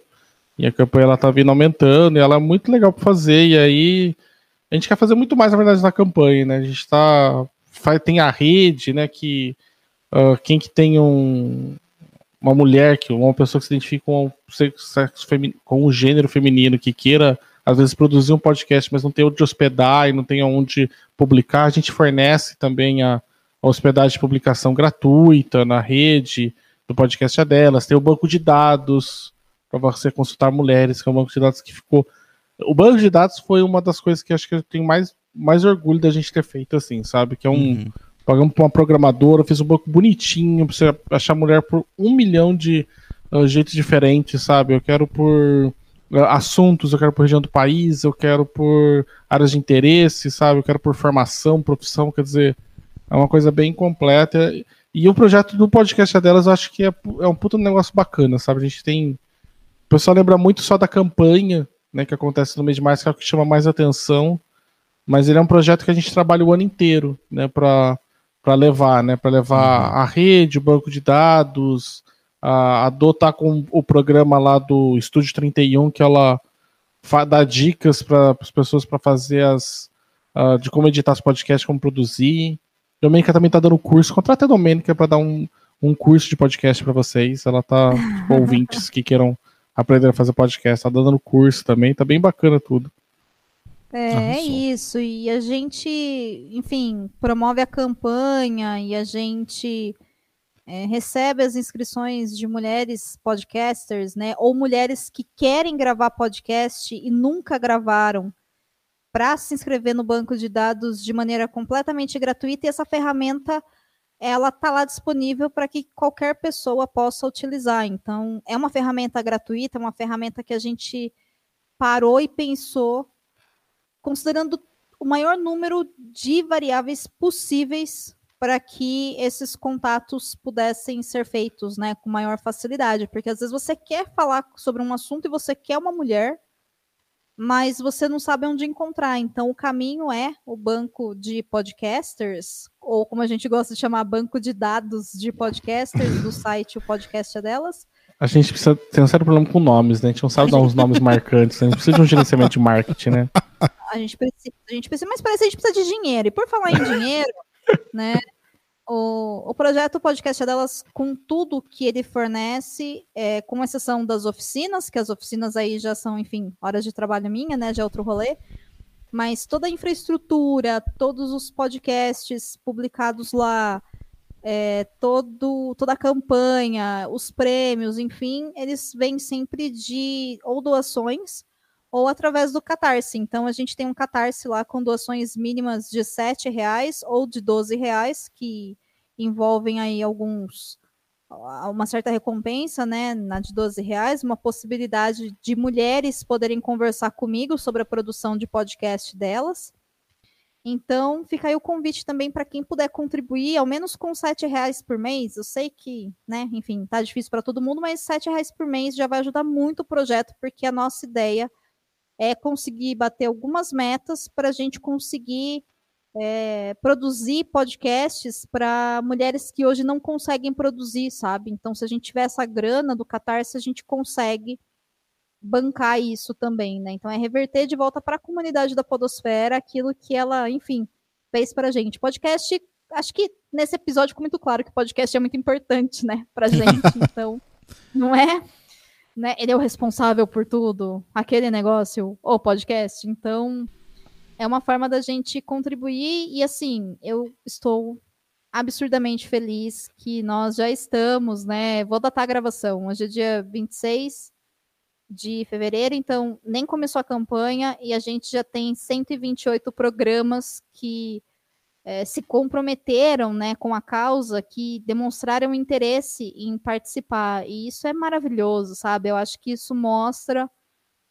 E a campanha ela tá vindo aumentando e ela é muito legal para fazer. E aí a gente quer fazer muito mais, na verdade, na campanha, né? A gente tá. Tem a rede, né? Que uh, quem que tem um, uma mulher, que uma pessoa que se identifica com, sexo com um gênero feminino que queira, às vezes, produzir um podcast, mas não tem onde hospedar e não tem onde publicar, a gente fornece também a, a hospedagem de publicação gratuita na rede do podcast é delas, tem o banco de dados para você consultar mulheres, que é um banco de dados que ficou. O banco de dados foi uma das coisas que acho que eu tenho mais, mais orgulho da gente ter feito, assim, sabe? Que é um. Uhum. Pagamos para uma programadora, fiz um banco bonitinho para você achar mulher por um milhão de uh, jeitos diferentes, sabe? Eu quero por assuntos, eu quero por região do país, eu quero por áreas de interesse, sabe? Eu quero por formação, profissão, quer dizer, é uma coisa bem completa. E o projeto do podcast delas eu acho que é, é um puto negócio bacana, sabe? A gente tem. O pessoal lembra muito só da campanha, né, que acontece no mês de março, que é o que chama mais atenção. Mas ele é um projeto que a gente trabalha o ano inteiro, né, para levar, né, para levar uhum. a rede, o banco de dados, a, a Dô tá com o programa lá do Estúdio 31, que ela dá dicas para as pessoas para fazer as. Uh, de como editar os podcasts, como produzir. A Domênica também tá dando curso. Contrata a Domênica para dar um, um curso de podcast para vocês. Ela tá com ouvintes que queiram aprender a fazer podcast. Tá dando curso também. Tá bem bacana tudo. É, é isso. E a gente, enfim, promove a campanha e a gente é, recebe as inscrições de mulheres podcasters, né? Ou mulheres que querem gravar podcast e nunca gravaram para se inscrever no banco de dados de maneira completamente gratuita e essa ferramenta ela está lá disponível para que qualquer pessoa possa utilizar. Então, é uma ferramenta gratuita, é uma ferramenta que a gente parou e pensou considerando o maior número de variáveis possíveis para que esses contatos pudessem ser feitos, né, com maior facilidade, porque às vezes você quer falar sobre um assunto e você quer uma mulher, mas você não sabe onde encontrar. Então o caminho é o banco de podcasters, ou como a gente gosta de chamar, banco de dados de podcasters do site o podcast é delas. A gente precisa ter um sério problema com nomes, né? A gente não sabe dar uns nomes marcantes, né? a gente precisa de um gerenciamento de marketing, né? A gente precisa, a gente precisa, mas parece que a gente precisa de dinheiro. E por falar em dinheiro, né? O, o projeto Podcast delas, com tudo que ele fornece, é, com exceção das oficinas, que as oficinas aí já são, enfim, horas de trabalho minha, né? Já é outro rolê. Mas toda a infraestrutura, todos os podcasts publicados lá, é, todo, toda a campanha, os prêmios, enfim, eles vêm sempre de ou doações ou através do Catarse. Então a gente tem um Catarse lá com doações mínimas de R$ reais ou de R$ reais, que envolvem aí alguns uma certa recompensa, né, na de 12 reais, uma possibilidade de mulheres poderem conversar comigo sobre a produção de podcast delas. Então, fica aí o convite também para quem puder contribuir, ao menos com sete reais por mês. Eu sei que, né, enfim, tá difícil para todo mundo, mas sete reais por mês já vai ajudar muito o projeto, porque a nossa ideia é conseguir bater algumas metas para a gente conseguir é, produzir podcasts para mulheres que hoje não conseguem produzir, sabe? Então, se a gente tiver essa grana do Catarse, a gente consegue bancar isso também, né? Então, é reverter de volta para a comunidade da Podosfera aquilo que ela, enfim, fez para a gente. Podcast, acho que nesse episódio ficou muito claro que podcast é muito importante, né, para gente. Então, não é né, ele é o responsável por tudo, aquele negócio, o podcast. Então, é uma forma da gente contribuir e assim, eu estou absurdamente feliz que nós já estamos, né? Vou datar a gravação. Hoje é dia 26 de fevereiro, então nem começou a campanha e a gente já tem 128 programas que é, se comprometeram né, com a causa, que demonstraram interesse em participar. E isso é maravilhoso, sabe? Eu acho que isso mostra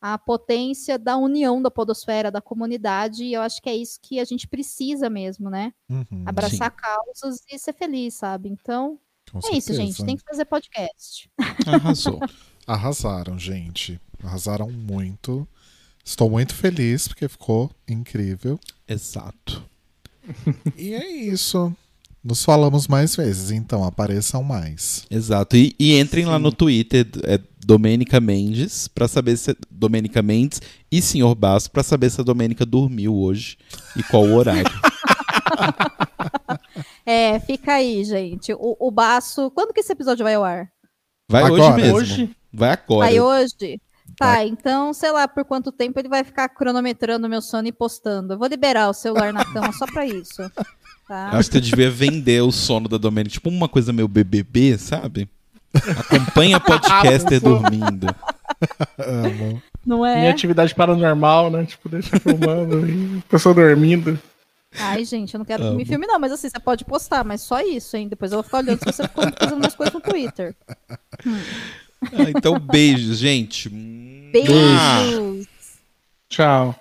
a potência da união da podosfera, da comunidade, e eu acho que é isso que a gente precisa mesmo, né? Uhum, Abraçar sim. causas e ser feliz, sabe? Então, Com é certeza. isso, gente. Tem que fazer podcast. Arrasou. Arrasaram, gente. Arrasaram muito. Estou muito feliz porque ficou incrível. Exato e é isso. Nos falamos mais vezes, então apareçam mais. Exato. E, e entrem Sim. lá no Twitter, é Domênica Mendes, para saber se. Domênica Mendes e Senhor Basso, para saber se a Domênica dormiu hoje e qual o horário. é, fica aí, gente. O, o Baço. Quando que esse episódio vai ao ar? Vai agora. hoje mesmo. Hoje? Vai agora. Vai hoje? Tá, então, sei lá por quanto tempo ele vai ficar cronometrando meu sono e postando. Eu vou liberar o celular na cama só pra isso. Tá? Eu acho que eu devia vender o sono da Domênica, tipo uma coisa meio BBB, sabe? Acompanha podcaster dormindo. Não é? Minha atividade paranormal, né? Tipo, deixa filmando e pessoa dormindo. Ai, gente, eu não quero Amo. que me filme, não, mas assim, você pode postar, mas só isso, hein? Depois eu vou ficar olhando se você ficou fazendo mais coisas no Twitter. Hum. Ah, então, beijos, gente. Beijos. Tchau.